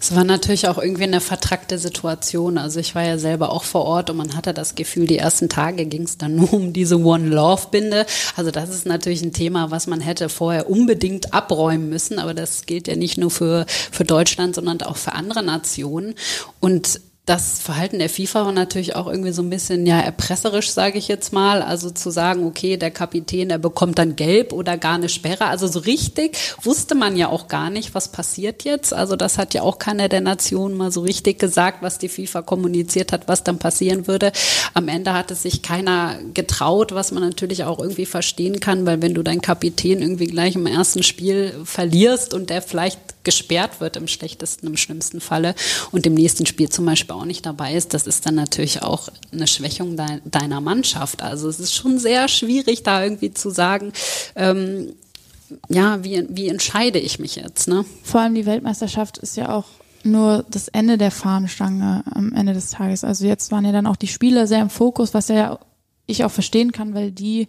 Es war natürlich auch irgendwie eine vertrackte Situation. Also ich war ja selber auch vor Ort und man hatte das Gefühl, die ersten Tage ging es dann nur um diese One Love Binde. Also das ist natürlich ein Thema, was man hätte vorher unbedingt abräumen müssen. Aber das gilt ja nicht nur für, für Deutschland, sondern auch für andere Nationen. Und das Verhalten der FIFA war natürlich auch irgendwie so ein bisschen ja erpresserisch, sage ich jetzt mal. Also zu sagen, okay, der Kapitän, der bekommt dann gelb oder gar eine Sperre. Also so richtig wusste man ja auch gar nicht, was passiert jetzt. Also das hat ja auch keiner der Nationen mal so richtig gesagt, was die FIFA kommuniziert hat, was dann passieren würde. Am Ende hat es sich keiner getraut, was man natürlich auch irgendwie verstehen kann, weil wenn du deinen Kapitän irgendwie gleich im ersten Spiel verlierst und der vielleicht gesperrt wird im schlechtesten, im schlimmsten Falle und im nächsten Spiel zum Beispiel auch nicht dabei ist, das ist dann natürlich auch eine Schwächung de deiner Mannschaft. Also es ist schon sehr schwierig, da irgendwie zu sagen, ähm, ja, wie, wie entscheide ich mich jetzt? Ne? Vor allem die Weltmeisterschaft ist ja auch nur das Ende der Fahnenstange am Ende des Tages. Also jetzt waren ja dann auch die Spieler sehr im Fokus, was ja ich auch verstehen kann, weil die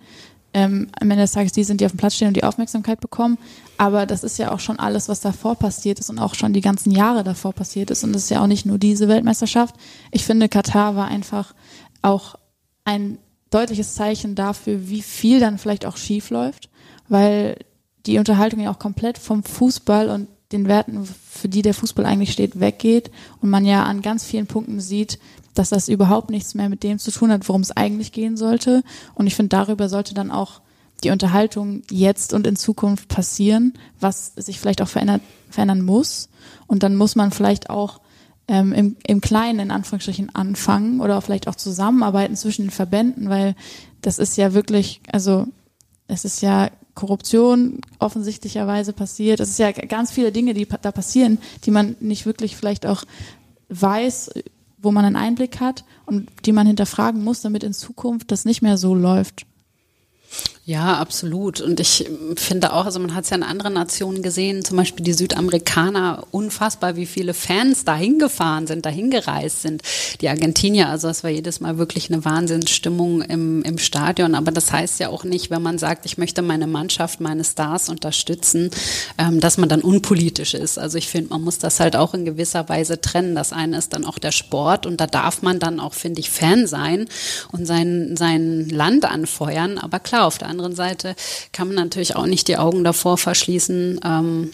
ähm, am Ende des Tages die sind, die auf dem Platz stehen und die Aufmerksamkeit bekommen. Aber das ist ja auch schon alles, was davor passiert ist und auch schon die ganzen Jahre davor passiert ist. Und das ist ja auch nicht nur diese Weltmeisterschaft. Ich finde, Katar war einfach auch ein deutliches Zeichen dafür, wie viel dann vielleicht auch schief läuft, weil die Unterhaltung ja auch komplett vom Fußball und den Werten, für die der Fußball eigentlich steht, weggeht und man ja an ganz vielen Punkten sieht, dass das überhaupt nichts mehr mit dem zu tun hat, worum es eigentlich gehen sollte. Und ich finde, darüber sollte dann auch die Unterhaltung jetzt und in Zukunft passieren, was sich vielleicht auch verändert, verändern muss. Und dann muss man vielleicht auch ähm, im, im Kleinen in Anführungsstrichen anfangen oder vielleicht auch zusammenarbeiten zwischen den Verbänden, weil das ist ja wirklich, also es ist ja Korruption offensichtlicherweise passiert. Es ist ja ganz viele Dinge, die da passieren, die man nicht wirklich vielleicht auch weiß, wo man einen Einblick hat und die man hinterfragen muss, damit in Zukunft das nicht mehr so läuft. Ja, absolut. Und ich finde auch, also man hat es ja in anderen Nationen gesehen, zum Beispiel die Südamerikaner, unfassbar, wie viele Fans dahin gefahren sind, dahin gereist sind. Die Argentinier, also es war jedes Mal wirklich eine Wahnsinnsstimmung im, im Stadion. Aber das heißt ja auch nicht, wenn man sagt, ich möchte meine Mannschaft, meine Stars unterstützen, ähm, dass man dann unpolitisch ist. Also ich finde, man muss das halt auch in gewisser Weise trennen. Das eine ist dann auch der Sport und da darf man dann auch, finde ich, Fan sein und sein, sein Land anfeuern. Aber klar, auf der anderen Seite kann man natürlich auch nicht die Augen davor verschließen, ähm,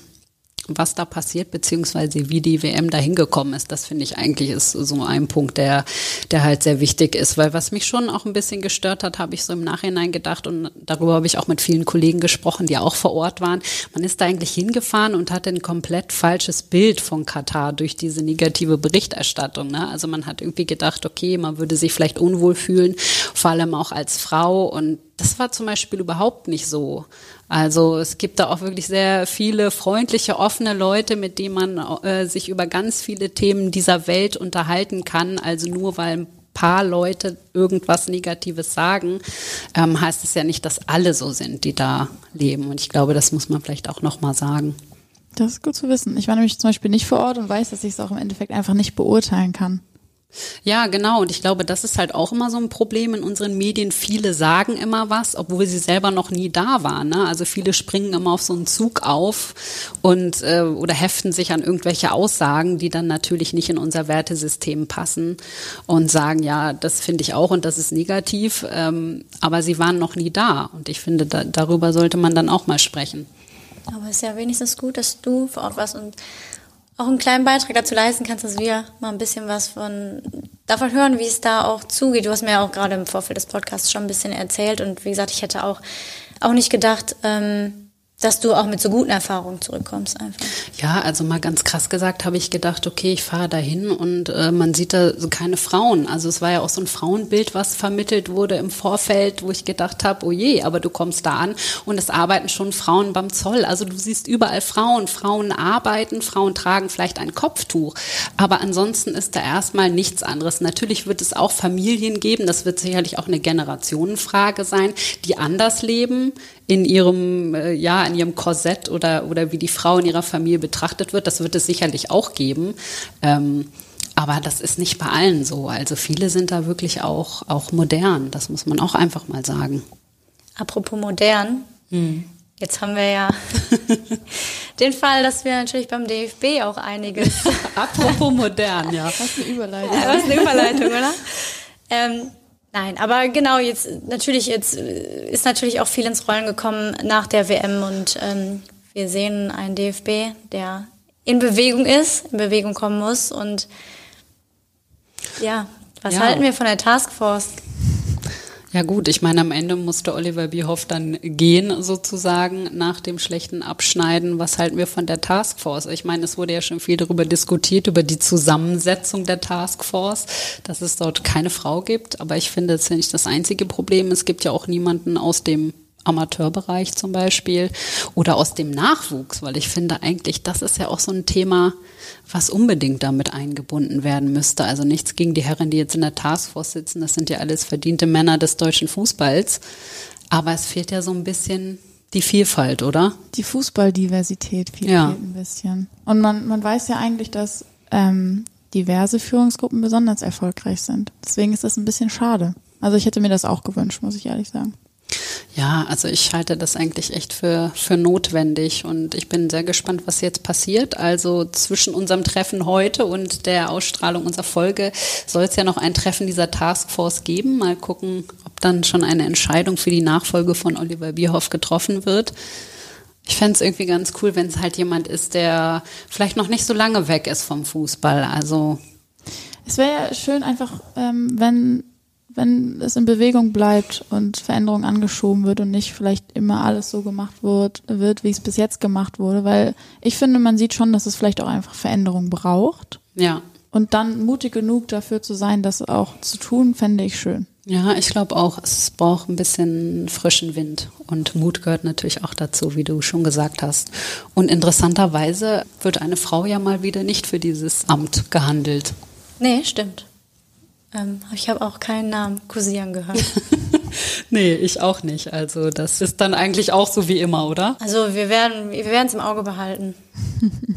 was da passiert, beziehungsweise wie die WM da hingekommen ist. Das finde ich eigentlich ist so ein Punkt, der, der halt sehr wichtig ist. Weil was mich schon auch ein bisschen gestört hat, habe ich so im Nachhinein gedacht und darüber habe ich auch mit vielen Kollegen gesprochen, die auch vor Ort waren. Man ist da eigentlich hingefahren und hatte ein komplett falsches Bild von Katar durch diese negative Berichterstattung. Ne? Also man hat irgendwie gedacht, okay, man würde sich vielleicht unwohl fühlen, vor allem auch als Frau und das war zum Beispiel überhaupt nicht so. Also es gibt da auch wirklich sehr viele freundliche, offene Leute, mit denen man äh, sich über ganz viele Themen dieser Welt unterhalten kann. Also nur weil ein paar Leute irgendwas Negatives sagen, ähm, heißt es ja nicht, dass alle so sind, die da leben. Und ich glaube, das muss man vielleicht auch nochmal sagen. Das ist gut zu wissen. Ich war nämlich zum Beispiel nicht vor Ort und weiß, dass ich es auch im Endeffekt einfach nicht beurteilen kann. Ja, genau. Und ich glaube, das ist halt auch immer so ein Problem in unseren Medien. Viele sagen immer was, obwohl sie selber noch nie da waren. Ne? Also viele springen immer auf so einen Zug auf und äh, oder heften sich an irgendwelche Aussagen, die dann natürlich nicht in unser Wertesystem passen und sagen, ja, das finde ich auch und das ist negativ. Ähm, aber sie waren noch nie da. Und ich finde, da, darüber sollte man dann auch mal sprechen. Aber es ist ja wenigstens gut, dass du vor Ort warst und auch einen kleinen Beitrag dazu leisten kannst, dass wir mal ein bisschen was von davon hören, wie es da auch zugeht. Du hast mir ja auch gerade im Vorfeld des Podcasts schon ein bisschen erzählt und wie gesagt, ich hätte auch auch nicht gedacht, ähm, dass du auch mit so guten Erfahrungen zurückkommst einfach. Ja, also mal ganz krass gesagt, habe ich gedacht, okay, ich fahre dahin und äh, man sieht da so keine Frauen. Also es war ja auch so ein Frauenbild, was vermittelt wurde im Vorfeld, wo ich gedacht habe, oh je, aber du kommst da an und es arbeiten schon Frauen beim Zoll. Also du siehst überall Frauen, Frauen arbeiten, Frauen tragen vielleicht ein Kopftuch, aber ansonsten ist da erstmal nichts anderes. Natürlich wird es auch Familien geben, das wird sicherlich auch eine Generationenfrage sein, die anders leben in ihrem, äh, ja, in ihrem Korsett oder, oder wie die Frau in ihrer Familie betrachtet wird. Das wird es sicherlich auch geben. Ähm, aber das ist nicht bei allen so. Also viele sind da wirklich auch, auch modern. Das muss man auch einfach mal sagen. Apropos modern. Hm. Jetzt haben wir ja den Fall, dass wir natürlich beim DFB auch einiges. Apropos modern, ja. Was eine Überleitung. Ja, was eine Überleitung, oder? Ähm, Nein, aber genau, jetzt natürlich, jetzt ist natürlich auch viel ins Rollen gekommen nach der WM und ähm, wir sehen einen DFB, der in Bewegung ist, in Bewegung kommen muss. Und ja, was ja. halten wir von der Taskforce? Ja gut, ich meine, am Ende musste Oliver Bierhoff dann gehen, sozusagen, nach dem schlechten Abschneiden. Was halten wir von der Taskforce? Ich meine, es wurde ja schon viel darüber diskutiert, über die Zusammensetzung der Taskforce, dass es dort keine Frau gibt. Aber ich finde, das ist ja nicht das einzige Problem. Es gibt ja auch niemanden aus dem Amateurbereich zum Beispiel oder aus dem Nachwuchs, weil ich finde eigentlich, das ist ja auch so ein Thema, was unbedingt damit eingebunden werden müsste. Also nichts gegen die Herren, die jetzt in der Taskforce sitzen, das sind ja alles verdiente Männer des deutschen Fußballs. Aber es fehlt ja so ein bisschen die Vielfalt, oder? Die Fußballdiversität fehlt ja. ein bisschen. Und man, man weiß ja eigentlich, dass ähm, diverse Führungsgruppen besonders erfolgreich sind. Deswegen ist das ein bisschen schade. Also ich hätte mir das auch gewünscht, muss ich ehrlich sagen. Ja, also ich halte das eigentlich echt für, für notwendig und ich bin sehr gespannt, was jetzt passiert. Also zwischen unserem Treffen heute und der Ausstrahlung unserer Folge soll es ja noch ein Treffen dieser Taskforce geben. Mal gucken, ob dann schon eine Entscheidung für die Nachfolge von Oliver Bierhoff getroffen wird. Ich fände es irgendwie ganz cool, wenn es halt jemand ist, der vielleicht noch nicht so lange weg ist vom Fußball. Also es wäre ja schön einfach, ähm, wenn wenn es in Bewegung bleibt und Veränderung angeschoben wird und nicht vielleicht immer alles so gemacht wird, wird, wie es bis jetzt gemacht wurde, weil ich finde, man sieht schon, dass es vielleicht auch einfach Veränderung braucht. Ja. Und dann mutig genug dafür zu sein, das auch zu tun, fände ich schön. Ja, ich glaube auch, es braucht ein bisschen frischen Wind und Mut gehört natürlich auch dazu, wie du schon gesagt hast. Und interessanterweise wird eine Frau ja mal wieder nicht für dieses Amt gehandelt. Nee, stimmt. Ähm, ich habe auch keinen Namen kursieren gehört. nee, ich auch nicht. Also das ist dann eigentlich auch so wie immer, oder? Also wir werden wir werden es im Auge behalten.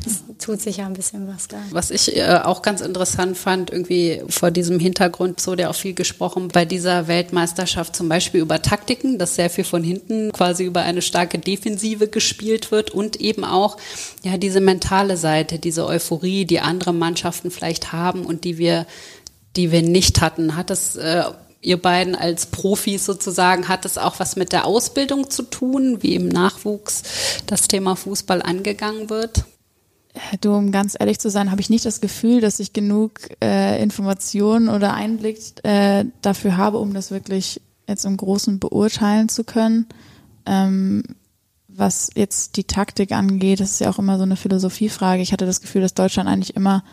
es tut sich ja ein bisschen was da. Was ich äh, auch ganz interessant fand, irgendwie vor diesem Hintergrund, so der auch viel gesprochen, bei dieser Weltmeisterschaft zum Beispiel über Taktiken, dass sehr viel von hinten quasi über eine starke Defensive gespielt wird und eben auch ja diese mentale Seite, diese Euphorie, die andere Mannschaften vielleicht haben und die wir die wir nicht hatten. Hat das äh, ihr beiden als Profis sozusagen, hat es auch was mit der Ausbildung zu tun, wie im Nachwuchs das Thema Fußball angegangen wird? Du, um ganz ehrlich zu sein, habe ich nicht das Gefühl, dass ich genug äh, Informationen oder Einblick äh, dafür habe, um das wirklich jetzt im Großen beurteilen zu können. Ähm, was jetzt die Taktik angeht, das ist ja auch immer so eine Philosophiefrage. Ich hatte das Gefühl, dass Deutschland eigentlich immer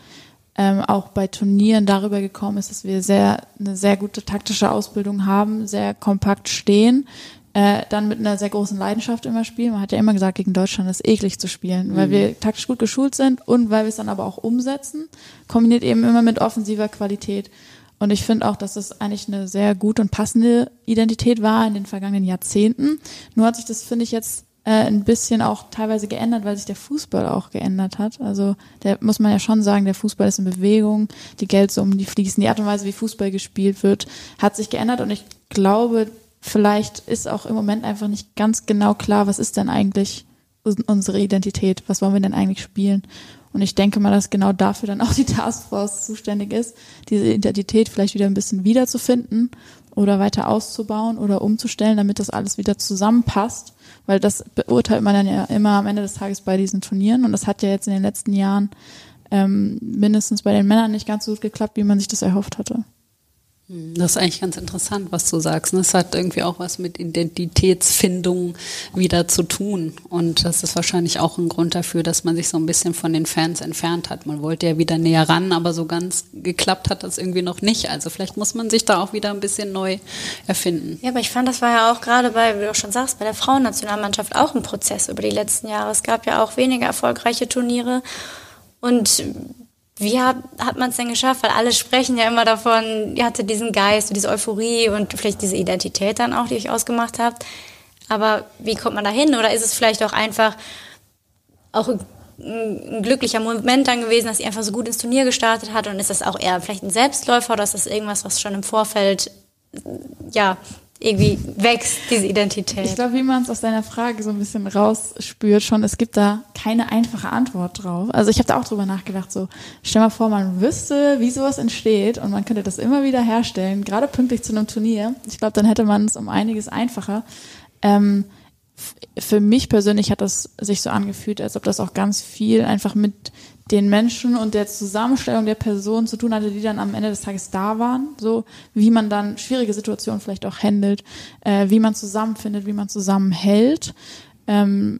ähm, auch bei Turnieren darüber gekommen ist, dass wir sehr eine sehr gute taktische Ausbildung haben, sehr kompakt stehen, äh, dann mit einer sehr großen Leidenschaft immer spielen. Man hat ja immer gesagt, gegen Deutschland ist eklig zu spielen, mhm. weil wir taktisch gut geschult sind und weil wir es dann aber auch umsetzen, kombiniert eben immer mit offensiver Qualität. Und ich finde auch, dass das eigentlich eine sehr gute und passende Identität war in den vergangenen Jahrzehnten. Nur hat sich das, finde ich, jetzt äh, ein bisschen auch teilweise geändert, weil sich der Fußball auch geändert hat. Also der muss man ja schon sagen, der Fußball ist in Bewegung, die Geldsummen, die fließen, die Art und Weise, wie Fußball gespielt wird, hat sich geändert und ich glaube, vielleicht ist auch im Moment einfach nicht ganz genau klar, was ist denn eigentlich unsere Identität, was wollen wir denn eigentlich spielen? Und ich denke mal, dass genau dafür dann auch die Taskforce zuständig ist, diese Identität vielleicht wieder ein bisschen wiederzufinden oder weiter auszubauen oder umzustellen, damit das alles wieder zusammenpasst. Weil das beurteilt man dann ja immer am Ende des Tages bei diesen Turnieren. Und das hat ja jetzt in den letzten Jahren ähm, mindestens bei den Männern nicht ganz so gut geklappt, wie man sich das erhofft hatte. Das ist eigentlich ganz interessant, was du sagst. Es hat irgendwie auch was mit Identitätsfindung wieder zu tun. Und das ist wahrscheinlich auch ein Grund dafür, dass man sich so ein bisschen von den Fans entfernt hat. Man wollte ja wieder näher ran, aber so ganz geklappt hat das irgendwie noch nicht. Also vielleicht muss man sich da auch wieder ein bisschen neu erfinden. Ja, aber ich fand, das war ja auch gerade bei, wie du schon sagst, bei der Frauennationalmannschaft auch ein Prozess über die letzten Jahre. Es gab ja auch weniger erfolgreiche Turniere. Und wie hat, hat man es denn geschafft? Weil alle sprechen ja immer davon, ihr hatte diesen Geist, diese Euphorie und vielleicht diese Identität dann auch, die euch ausgemacht habt. Aber wie kommt man da hin? Oder ist es vielleicht auch einfach auch ein, glücklicher Moment dann gewesen, dass ihr einfach so gut ins Turnier gestartet hat? Und ist das auch eher vielleicht ein Selbstläufer oder ist das irgendwas, was schon im Vorfeld ja irgendwie wächst, diese Identität. Ich glaube, wie man es aus deiner Frage so ein bisschen rausspürt schon, es gibt da keine einfache Antwort drauf. Also ich habe da auch drüber nachgedacht, so stell mal vor, man wüsste, wie sowas entsteht und man könnte das immer wieder herstellen, gerade pünktlich zu einem Turnier. Ich glaube, dann hätte man es um einiges einfacher. Ähm, für mich persönlich hat das sich so angefühlt, als ob das auch ganz viel einfach mit den Menschen und der Zusammenstellung der Personen zu tun hatte, die dann am Ende des Tages da waren. So wie man dann schwierige Situationen vielleicht auch handelt, äh, wie man zusammenfindet, wie man zusammenhält. Ähm,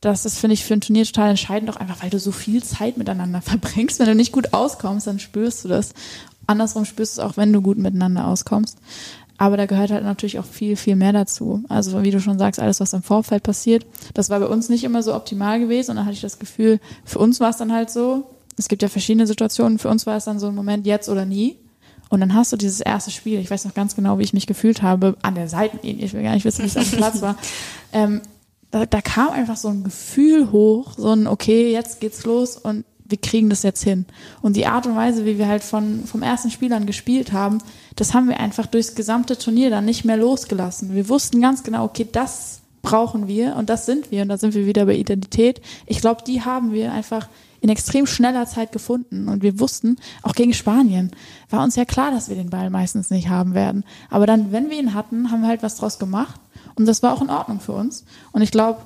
das ist, finde ich, für ein Turnier total entscheidend, auch einfach, weil du so viel Zeit miteinander verbringst. Wenn du nicht gut auskommst, dann spürst du das. Andersrum spürst du es auch, wenn du gut miteinander auskommst. Aber da gehört halt natürlich auch viel, viel mehr dazu. Also wie du schon sagst, alles, was im Vorfeld passiert, das war bei uns nicht immer so optimal gewesen. Und dann hatte ich das Gefühl, für uns war es dann halt so, es gibt ja verschiedene Situationen, für uns war es dann so ein Moment jetzt oder nie. Und dann hast du dieses erste Spiel, ich weiß noch ganz genau, wie ich mich gefühlt habe, an der Seitenlinie, ich will gar nicht wissen, wie es auf dem Platz war. Ähm, da, da kam einfach so ein Gefühl hoch, so ein, okay, jetzt geht's los und wir kriegen das jetzt hin. Und die Art und Weise, wie wir halt von, vom ersten Spiel an gespielt haben, das haben wir einfach durchs gesamte Turnier dann nicht mehr losgelassen. Wir wussten ganz genau, okay, das brauchen wir und das sind wir. Und da sind wir wieder bei Identität. Ich glaube, die haben wir einfach in extrem schneller Zeit gefunden. Und wir wussten, auch gegen Spanien, war uns ja klar, dass wir den Ball meistens nicht haben werden. Aber dann, wenn wir ihn hatten, haben wir halt was draus gemacht. Und das war auch in Ordnung für uns. Und ich glaube,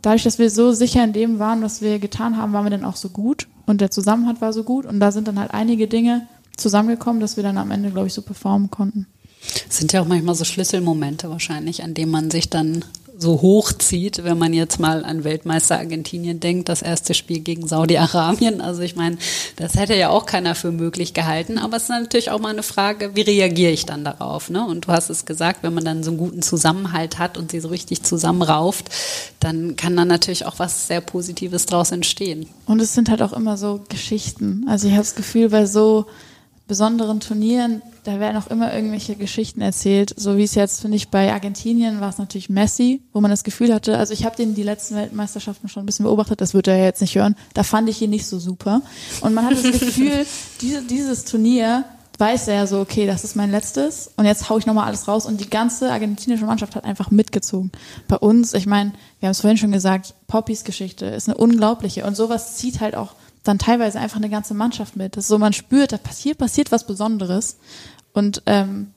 dadurch, dass wir so sicher in dem waren, was wir getan haben, waren wir dann auch so gut und der Zusammenhalt war so gut und da sind dann halt einige Dinge zusammengekommen, dass wir dann am Ende, glaube ich, so performen konnten. Es sind ja auch manchmal so Schlüsselmomente wahrscheinlich, an denen man sich dann so hochzieht, wenn man jetzt mal an Weltmeister Argentinien denkt, das erste Spiel gegen Saudi-Arabien. Also ich meine, das hätte ja auch keiner für möglich gehalten, aber es ist natürlich auch mal eine Frage, wie reagiere ich dann darauf? Ne? Und du hast es gesagt, wenn man dann so einen guten Zusammenhalt hat und sie so richtig zusammenrauft, dann kann dann natürlich auch was sehr Positives draus entstehen. Und es sind halt auch immer so Geschichten. Also ich habe das Gefühl, bei so besonderen Turnieren, da werden auch immer irgendwelche Geschichten erzählt. So wie es jetzt, finde ich, bei Argentinien war es natürlich Messi, wo man das Gefühl hatte, also ich habe den die letzten Weltmeisterschaften schon ein bisschen beobachtet, das wird er jetzt nicht hören. Da fand ich ihn nicht so super. Und man hat das Gefühl, diese, dieses Turnier weiß er so, okay, das ist mein letztes und jetzt hau ich nochmal alles raus und die ganze argentinische Mannschaft hat einfach mitgezogen. Bei uns, ich meine, wir haben es vorhin schon gesagt, Poppys Geschichte ist eine unglaubliche und sowas zieht halt auch dann teilweise einfach eine ganze Mannschaft mit. Das ist so, man spürt, da passiert, passiert was Besonderes. Und ähm,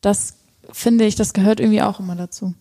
das finde ich, das gehört irgendwie auch immer dazu.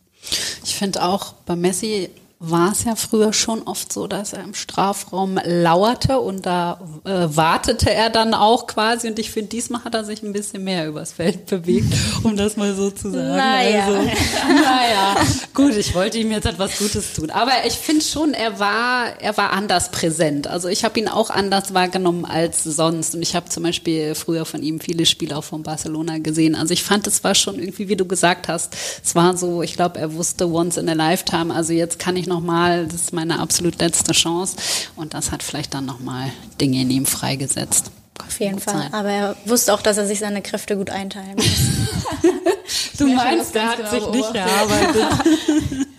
Ich finde auch bei Messi war es ja früher schon oft so, dass er im Strafraum lauerte und da äh, wartete er dann auch quasi. Und ich finde, diesmal hat er sich ein bisschen mehr übers Feld bewegt, um das mal so zu sagen. Naja. Also, naja, gut, ich wollte ihm jetzt etwas Gutes tun. Aber ich finde schon, er war, er war anders präsent. Also ich habe ihn auch anders wahrgenommen als sonst. Und ich habe zum Beispiel früher von ihm viele Spiele auch von Barcelona gesehen. Also ich fand, es war schon irgendwie, wie du gesagt hast, es war so, ich glaube, er wusste once in a lifetime. Also jetzt kann ich ich nochmal, das ist meine absolut letzte Chance. Und das hat vielleicht dann nochmal Dinge in ihm freigesetzt. Auf jeden Fall. Sein. Aber er wusste auch, dass er sich seine Kräfte gut einteilen muss. du meinst, er hat genau sich nicht erarbeitet.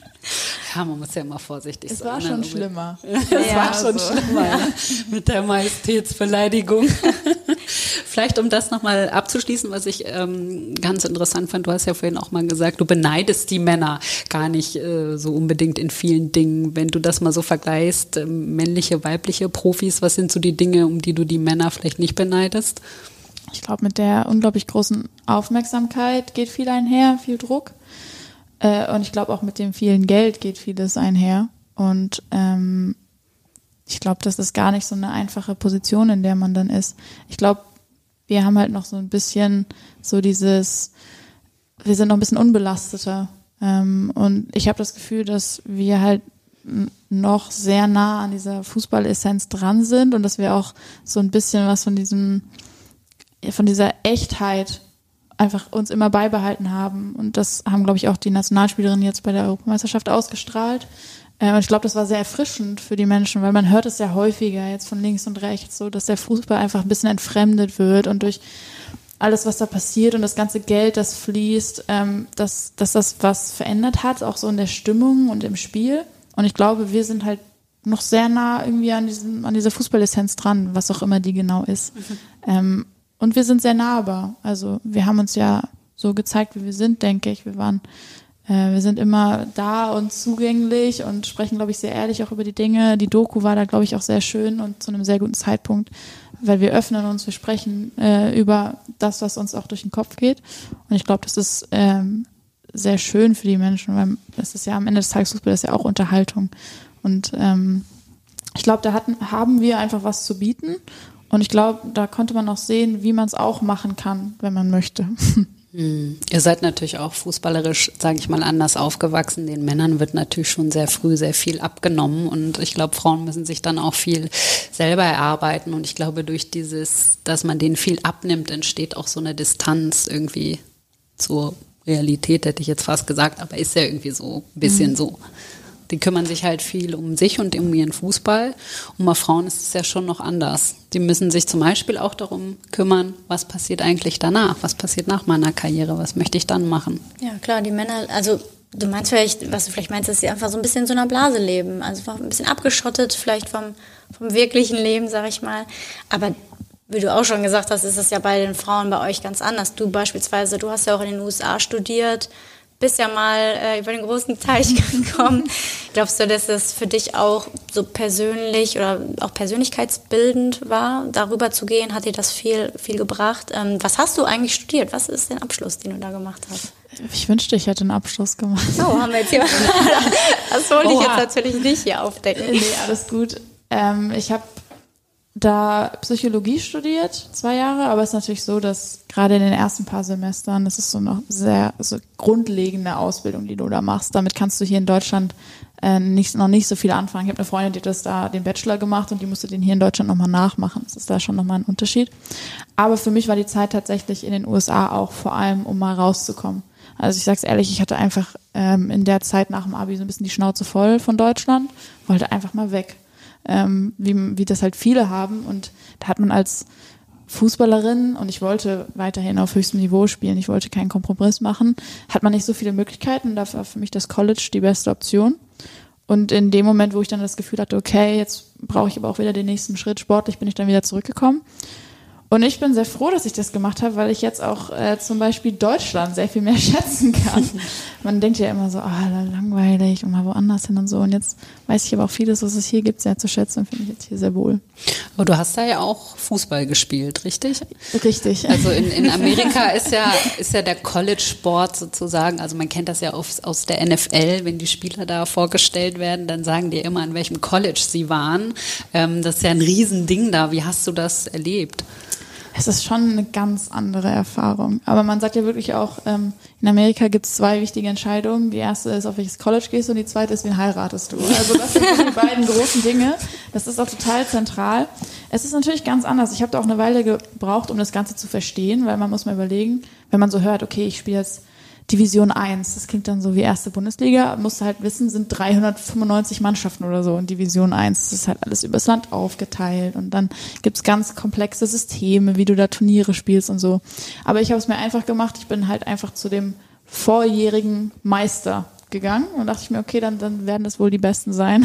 Ja, man muss ja immer vorsichtig es sein. Es war ne? schon schlimmer. es ja, war schon so. schlimmer ja, mit der Majestätsbeleidigung. Vielleicht, um das nochmal abzuschließen, was ich ähm, ganz interessant fand, du hast ja vorhin auch mal gesagt, du beneidest die Männer gar nicht äh, so unbedingt in vielen Dingen. Wenn du das mal so vergleichst, äh, männliche, weibliche Profis, was sind so die Dinge, um die du die Männer vielleicht nicht beneidest? Ich glaube, mit der unglaublich großen Aufmerksamkeit geht viel einher, viel Druck. Äh, und ich glaube auch mit dem vielen Geld geht vieles einher. Und ähm, ich glaube, das ist gar nicht so eine einfache Position, in der man dann ist. Ich glaube, wir haben halt noch so ein bisschen so dieses, wir sind noch ein bisschen unbelasteter. Ähm, und ich habe das Gefühl, dass wir halt noch sehr nah an dieser Fußballessenz dran sind und dass wir auch so ein bisschen was von diesem, von dieser Echtheit einfach uns immer beibehalten haben. Und das haben, glaube ich, auch die Nationalspielerinnen jetzt bei der Europameisterschaft ausgestrahlt. Äh, und ich glaube, das war sehr erfrischend für die Menschen, weil man hört es ja häufiger jetzt von links und rechts, so dass der Fußball einfach ein bisschen entfremdet wird und durch alles, was da passiert und das ganze Geld, das fließt, ähm, dass, dass das was verändert hat, auch so in der Stimmung und im Spiel. Und ich glaube, wir sind halt noch sehr nah irgendwie an diesem, an dieser Fußballessenz dran, was auch immer die genau ist. Mhm. Ähm, und wir sind sehr nahbar. Also wir haben uns ja so gezeigt, wie wir sind, denke ich. Wir waren, äh, wir sind immer da und zugänglich und sprechen, glaube ich, sehr ehrlich auch über die Dinge. Die Doku war da, glaube ich, auch sehr schön und zu einem sehr guten Zeitpunkt, weil wir öffnen uns, wir sprechen äh, über das, was uns auch durch den Kopf geht. Und ich glaube, das ist ähm, sehr schön für die Menschen, weil das ist ja am Ende des Tages Fußball ist ja auch Unterhaltung. Und ähm, ich glaube, da hatten, haben wir einfach was zu bieten. Und ich glaube, da konnte man auch sehen, wie man es auch machen kann, wenn man möchte. Hm. Ihr seid natürlich auch fußballerisch, sage ich mal, anders aufgewachsen. Den Männern wird natürlich schon sehr früh sehr viel abgenommen und ich glaube, Frauen müssen sich dann auch viel selber erarbeiten und ich glaube, durch dieses, dass man denen viel abnimmt, entsteht auch so eine Distanz irgendwie zur Realität, hätte ich jetzt fast gesagt, aber ist ja irgendwie so ein bisschen mhm. so. Die kümmern sich halt viel um sich und um ihren Fußball. Und bei Frauen ist es ja schon noch anders. Die müssen sich zum Beispiel auch darum kümmern, was passiert eigentlich danach? Was passiert nach meiner Karriere? Was möchte ich dann machen? Ja, klar, die Männer, also du meinst vielleicht, was du vielleicht meinst, dass sie einfach so ein bisschen in so einer Blase leben. Also ein bisschen abgeschottet vielleicht vom, vom wirklichen Leben, sag ich mal. Aber wie du auch schon gesagt hast, ist es ja bei den Frauen bei euch ganz anders. Du beispielsweise, du hast ja auch in den USA studiert bist ja mal äh, über den großen Teich gekommen. Glaubst du, dass das für dich auch so persönlich oder auch persönlichkeitsbildend war, darüber zu gehen? Hat dir das viel, viel gebracht? Ähm, was hast du eigentlich studiert? Was ist der Abschluss, den du da gemacht hast? Ich wünschte, ich hätte einen Abschluss gemacht. Oh, haben wir jetzt hier. das wollte ich jetzt natürlich nicht hier aufdecken. Nee, alles gut. Ähm, ich habe da Psychologie studiert, zwei Jahre, aber es ist natürlich so, dass gerade in den ersten paar Semestern, das ist so noch sehr so grundlegende Ausbildung, die du da machst. Damit kannst du hier in Deutschland äh, nicht, noch nicht so viel anfangen. Ich habe eine Freundin, die hat das da den Bachelor gemacht und die musste den hier in Deutschland nochmal nachmachen. Das ist da schon nochmal ein Unterschied. Aber für mich war die Zeit tatsächlich in den USA auch vor allem, um mal rauszukommen. Also ich sag's ehrlich, ich hatte einfach ähm, in der Zeit nach dem Abi so ein bisschen die Schnauze voll von Deutschland, wollte einfach mal weg ähm, wie, wie das halt viele haben. Und da hat man als Fußballerin und ich wollte weiterhin auf höchstem Niveau spielen, ich wollte keinen Kompromiss machen, hat man nicht so viele Möglichkeiten. Dafür war für mich das College die beste Option. Und in dem Moment, wo ich dann das Gefühl hatte, okay, jetzt brauche ich aber auch wieder den nächsten Schritt sportlich, bin ich dann wieder zurückgekommen. Und ich bin sehr froh, dass ich das gemacht habe, weil ich jetzt auch äh, zum Beispiel Deutschland sehr viel mehr schätzen kann. Man denkt ja immer so, ah, langweilig und mal woanders hin und so. Und jetzt weiß ich aber auch vieles, was es hier gibt, sehr zu schätzen und finde ich jetzt hier sehr wohl. Aber du hast da ja auch Fußball gespielt, richtig? Richtig. Also in, in Amerika ist ja, ist ja der College-Sport sozusagen, also man kennt das ja aus, aus der NFL, wenn die Spieler da vorgestellt werden, dann sagen die immer, an welchem College sie waren. Ähm, das ist ja ein Riesending da. Wie hast du das erlebt? Es ist schon eine ganz andere Erfahrung. Aber man sagt ja wirklich auch, ähm, in Amerika gibt es zwei wichtige Entscheidungen. Die erste ist, auf welches College gehst und die zweite ist, wen heiratest du. Also das sind die beiden großen Dinge. Das ist auch total zentral. Es ist natürlich ganz anders. Ich habe da auch eine Weile gebraucht, um das Ganze zu verstehen, weil man muss mal überlegen, wenn man so hört, okay, ich spiele jetzt Division 1. Das klingt dann so wie erste Bundesliga. Musst du halt wissen, sind 395 Mannschaften oder so in Division 1. Das ist halt alles übers Land aufgeteilt. Und dann gibt's ganz komplexe Systeme, wie du da Turniere spielst und so. Aber ich habe es mir einfach gemacht. Ich bin halt einfach zu dem vorjährigen Meister gegangen und dachte ich mir, okay, dann, dann werden das wohl die Besten sein.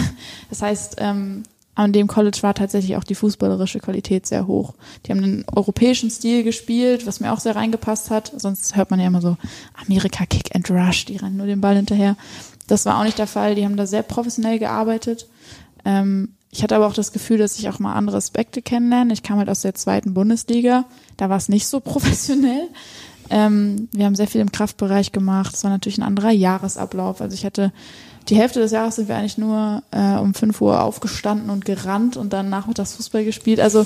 Das heißt, ähm, an dem College war tatsächlich auch die fußballerische Qualität sehr hoch. Die haben einen europäischen Stil gespielt, was mir auch sehr reingepasst hat. Sonst hört man ja immer so Amerika Kick and Rush, die rennen nur den Ball hinterher. Das war auch nicht der Fall. Die haben da sehr professionell gearbeitet. Ähm, ich hatte aber auch das Gefühl, dass ich auch mal andere Aspekte kennenlerne. Ich kam halt aus der zweiten Bundesliga. Da war es nicht so professionell. Ähm, wir haben sehr viel im Kraftbereich gemacht. Es war natürlich ein anderer Jahresablauf. Also ich hatte die Hälfte des Jahres sind wir eigentlich nur äh, um 5 Uhr aufgestanden und gerannt und dann nachmittags Fußball gespielt. Also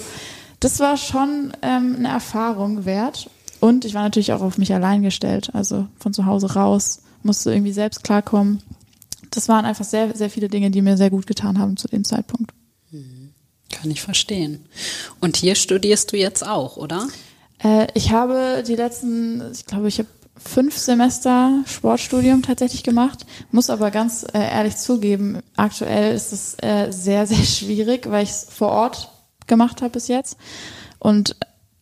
das war schon ähm, eine Erfahrung wert. Und ich war natürlich auch auf mich allein gestellt. Also von zu Hause raus, musste irgendwie selbst klarkommen. Das waren einfach sehr, sehr viele Dinge, die mir sehr gut getan haben zu dem Zeitpunkt. Mhm. Kann ich verstehen. Und hier studierst du jetzt auch, oder? Äh, ich habe die letzten, ich glaube, ich habe fünf Semester Sportstudium tatsächlich gemacht, muss aber ganz äh, ehrlich zugeben, aktuell ist es äh, sehr, sehr schwierig, weil ich es vor Ort gemacht habe bis jetzt. Und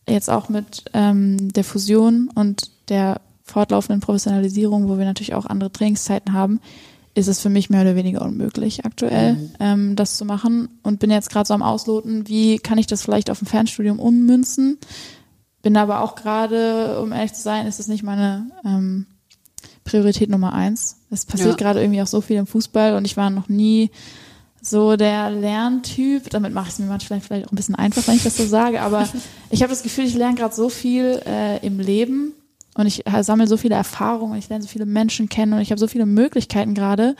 jetzt auch mit ähm, der Fusion und der fortlaufenden Professionalisierung, wo wir natürlich auch andere Trainingszeiten haben, ist es für mich mehr oder weniger unmöglich aktuell, mhm. ähm, das zu machen. Und bin jetzt gerade so am Ausloten, wie kann ich das vielleicht auf ein Fernstudium ummünzen, bin aber auch gerade, um ehrlich zu sein, ist es nicht meine ähm, Priorität Nummer eins. Es passiert ja. gerade irgendwie auch so viel im Fußball und ich war noch nie so der Lerntyp. Damit mache ich es mir manchmal vielleicht auch ein bisschen einfach, wenn ich das so sage, aber ich habe das Gefühl, ich lerne gerade so viel äh, im Leben und ich äh, sammle so viele Erfahrungen und ich lerne so viele Menschen kennen und ich habe so viele Möglichkeiten gerade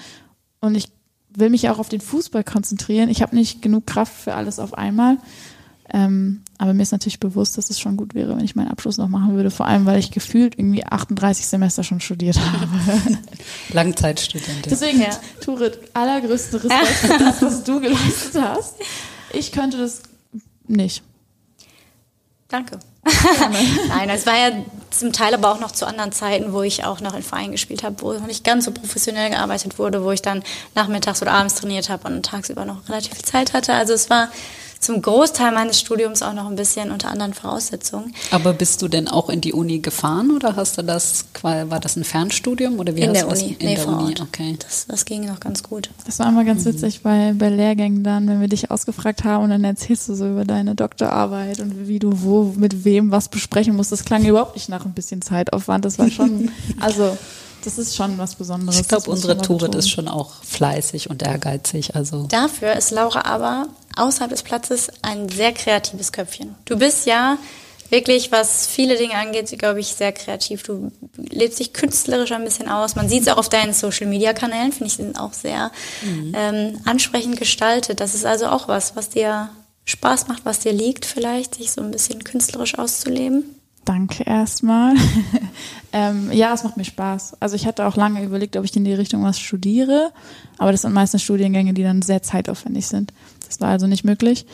und ich will mich auch auf den Fußball konzentrieren. Ich habe nicht genug Kraft für alles auf einmal. Ähm, aber mir ist natürlich bewusst, dass es schon gut wäre, wenn ich meinen Abschluss noch machen würde, vor allem weil ich gefühlt irgendwie 38 Semester schon studiert habe. Langzeitstudentin. Deswegen, ja. Turit, allergrößten Respekt für das, was du geleistet hast. Ich könnte das nicht. Danke. Nein, es war ja zum Teil aber auch noch zu anderen Zeiten, wo ich auch noch in Vereinen gespielt habe, wo nicht ganz so professionell gearbeitet wurde, wo ich dann nachmittags oder abends trainiert habe und tagsüber noch relativ viel Zeit hatte. Also es war zum Großteil meines Studiums auch noch ein bisschen unter anderen Voraussetzungen. Aber bist du denn auch in die Uni gefahren oder hast du das, war das ein Fernstudium oder wie in hast der du das? Uni. In nee, der vor Uni, Ort. okay. Das, das ging noch ganz gut. Das war immer ganz mhm. witzig bei, bei Lehrgängen dann, wenn wir dich ausgefragt haben und dann erzählst du so über deine Doktorarbeit und wie du wo, mit wem was besprechen musst. Das klang überhaupt nicht nach ein bisschen Zeitaufwand. Das war schon, also das ist schon was Besonderes. Ich glaube, unsere Turit ist schon auch fleißig und ehrgeizig. Also. Dafür ist Laura aber außerhalb des Platzes ein sehr kreatives Köpfchen. Du bist ja wirklich, was viele Dinge angeht, glaube ich, sehr kreativ. Du lebst dich künstlerisch ein bisschen aus. Man sieht es auch auf deinen Social-Media-Kanälen, finde ich, sind auch sehr mhm. ähm, ansprechend gestaltet. Das ist also auch was, was dir Spaß macht, was dir liegt vielleicht, sich so ein bisschen künstlerisch auszuleben. Danke erstmal. ähm, ja, es macht mir Spaß. Also ich hatte auch lange überlegt, ob ich in die Richtung was studiere, aber das sind meistens Studiengänge, die dann sehr zeitaufwendig sind. Das war also nicht möglich.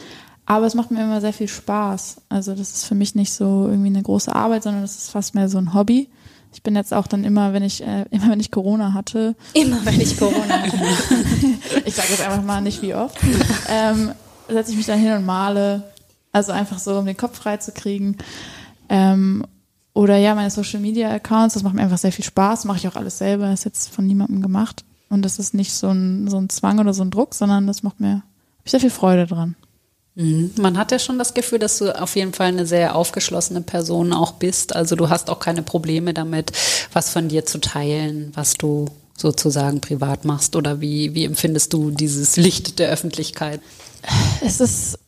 Aber es macht mir immer sehr viel Spaß. Also das ist für mich nicht so irgendwie eine große Arbeit, sondern das ist fast mehr so ein Hobby. Ich bin jetzt auch dann immer, wenn ich äh, immer wenn ich Corona hatte. Immer wenn ich Corona hatte. ich sage jetzt einfach mal nicht wie oft. Ähm, setze ich mich dann hin und male. Also einfach so, um den Kopf frei zu kriegen. Ähm, oder ja, meine Social Media Accounts, das macht mir einfach sehr viel Spaß, mache ich auch alles selber, ist jetzt von niemandem gemacht. Und das ist nicht so ein, so ein Zwang oder so ein Druck, sondern das macht mir sehr viel Freude dran. Mhm. Man hat ja schon das Gefühl, dass du auf jeden Fall eine sehr aufgeschlossene Person auch bist. Also du hast auch keine Probleme damit, was von dir zu teilen, was du sozusagen privat machst. Oder wie, wie empfindest du dieses Licht der Öffentlichkeit? Es ist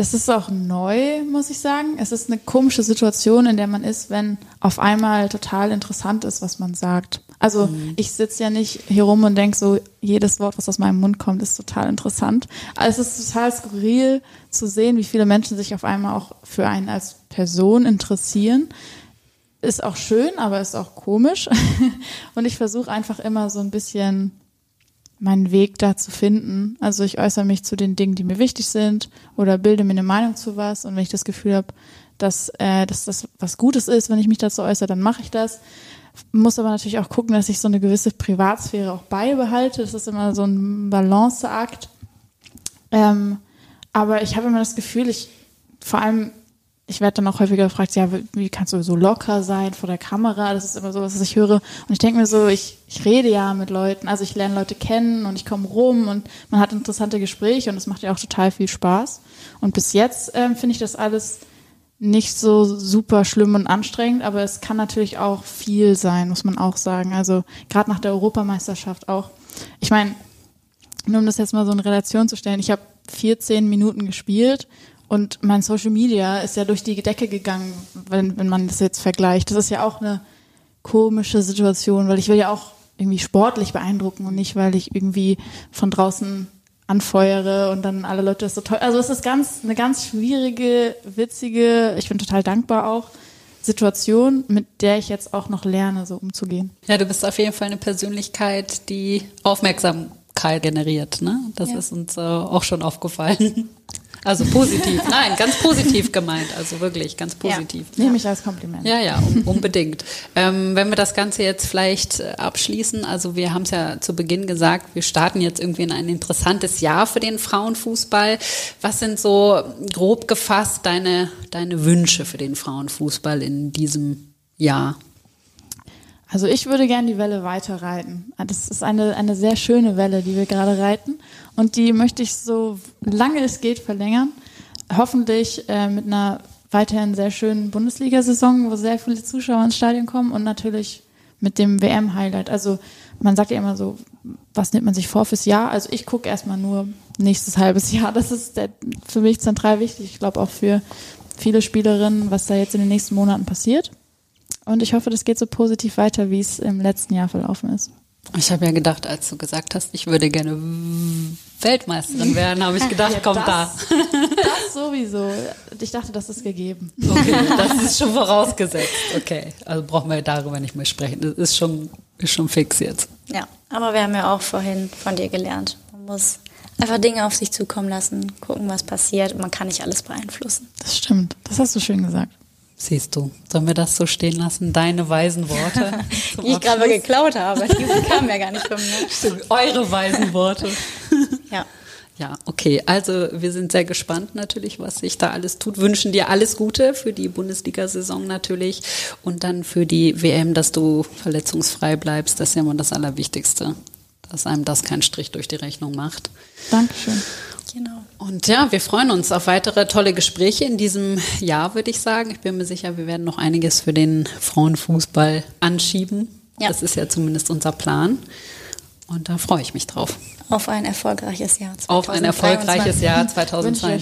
es ist auch neu, muss ich sagen. Es ist eine komische Situation, in der man ist, wenn auf einmal total interessant ist, was man sagt. Also mhm. ich sitze ja nicht hier rum und denke so, jedes Wort, was aus meinem Mund kommt, ist total interessant. Also es ist total skurril zu sehen, wie viele Menschen sich auf einmal auch für einen als Person interessieren. Ist auch schön, aber ist auch komisch. und ich versuche einfach immer so ein bisschen meinen Weg da zu finden. Also ich äußere mich zu den Dingen, die mir wichtig sind oder bilde mir eine Meinung zu was. Und wenn ich das Gefühl habe, dass, äh, dass das was Gutes ist, wenn ich mich dazu äußere, dann mache ich das. Muss aber natürlich auch gucken, dass ich so eine gewisse Privatsphäre auch beibehalte. Das ist immer so ein Balanceakt. Ähm, aber ich habe immer das Gefühl, ich vor allem ich werde dann auch häufiger gefragt, ja, wie kannst du so locker sein vor der Kamera? Das ist immer so, was ich höre. Und ich denke mir so, ich, ich rede ja mit Leuten, also ich lerne Leute kennen und ich komme rum und man hat interessante Gespräche und es macht ja auch total viel Spaß. Und bis jetzt ähm, finde ich das alles nicht so super schlimm und anstrengend, aber es kann natürlich auch viel sein, muss man auch sagen. Also gerade nach der Europameisterschaft auch. Ich meine, nur um das jetzt mal so in Relation zu stellen, ich habe 14 Minuten gespielt und mein Social Media ist ja durch die Decke gegangen, wenn, wenn man das jetzt vergleicht. Das ist ja auch eine komische Situation, weil ich will ja auch irgendwie sportlich beeindrucken und nicht, weil ich irgendwie von draußen anfeuere und dann alle Leute das so toll. Also es ist ganz eine ganz schwierige, witzige, ich bin total dankbar auch Situation, mit der ich jetzt auch noch lerne, so umzugehen. Ja, du bist auf jeden Fall eine Persönlichkeit, die Aufmerksamkeit generiert. Ne? Das ja. ist uns äh, auch schon aufgefallen. Also positiv, nein, ganz positiv gemeint, also wirklich ganz positiv. Ja. Nehme ich als Kompliment. Ja, ja, um, unbedingt. ähm, wenn wir das Ganze jetzt vielleicht äh, abschließen, also wir haben es ja zu Beginn gesagt, wir starten jetzt irgendwie in ein interessantes Jahr für den Frauenfußball. Was sind so grob gefasst deine, deine Wünsche für den Frauenfußball in diesem Jahr? Also ich würde gerne die Welle weiter reiten. Das ist eine, eine sehr schöne Welle, die wir gerade reiten. Und die möchte ich so lange es geht verlängern. Hoffentlich äh, mit einer weiterhin sehr schönen Bundesliga-Saison, wo sehr viele Zuschauer ins Stadion kommen und natürlich mit dem WM-Highlight. Also man sagt ja immer so, was nimmt man sich vor fürs Jahr? Also ich gucke erstmal nur nächstes halbes Jahr. Das ist der, für mich zentral wichtig. Ich glaube auch für viele Spielerinnen, was da jetzt in den nächsten Monaten passiert. Und ich hoffe, das geht so positiv weiter, wie es im letzten Jahr verlaufen ist. Ich habe ja gedacht, als du gesagt hast, ich würde gerne Weltmeisterin werden, habe ich gedacht, ja, kommt das, da. Das sowieso. Ich dachte, das ist gegeben. Okay, das ist schon vorausgesetzt. Okay, also brauchen wir darüber nicht mehr sprechen. Das ist schon, ist schon fix jetzt. Ja, aber wir haben ja auch vorhin von dir gelernt. Man muss einfach Dinge auf sich zukommen lassen, gucken, was passiert. Man kann nicht alles beeinflussen. Das stimmt. Das hast du schön gesagt. Siehst du, sollen wir das so stehen lassen? Deine weisen Worte. die ich gerade geklaut habe. Die kamen ja gar nicht von mir. Eure weisen Worte. ja. Ja, okay. Also wir sind sehr gespannt natürlich, was sich da alles tut. Wünschen dir alles Gute für die Bundesliga-Saison natürlich und dann für die WM, dass du verletzungsfrei bleibst. Das ist ja immer das Allerwichtigste, dass einem das keinen Strich durch die Rechnung macht. Dankeschön. Genau. Und ja, wir freuen uns auf weitere tolle Gespräche in diesem Jahr, würde ich sagen. Ich bin mir sicher, wir werden noch einiges für den Frauenfußball anschieben. Ja. Das ist ja zumindest unser Plan. Und da freue ich mich drauf. Auf ein erfolgreiches Jahr 2023. Auf ein erfolgreiches Jahr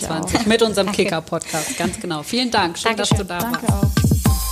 2022 mit unserem Kicker-Podcast. Ganz genau. Vielen Dank. Schön, Dankeschön. dass du da Danke warst. Auch.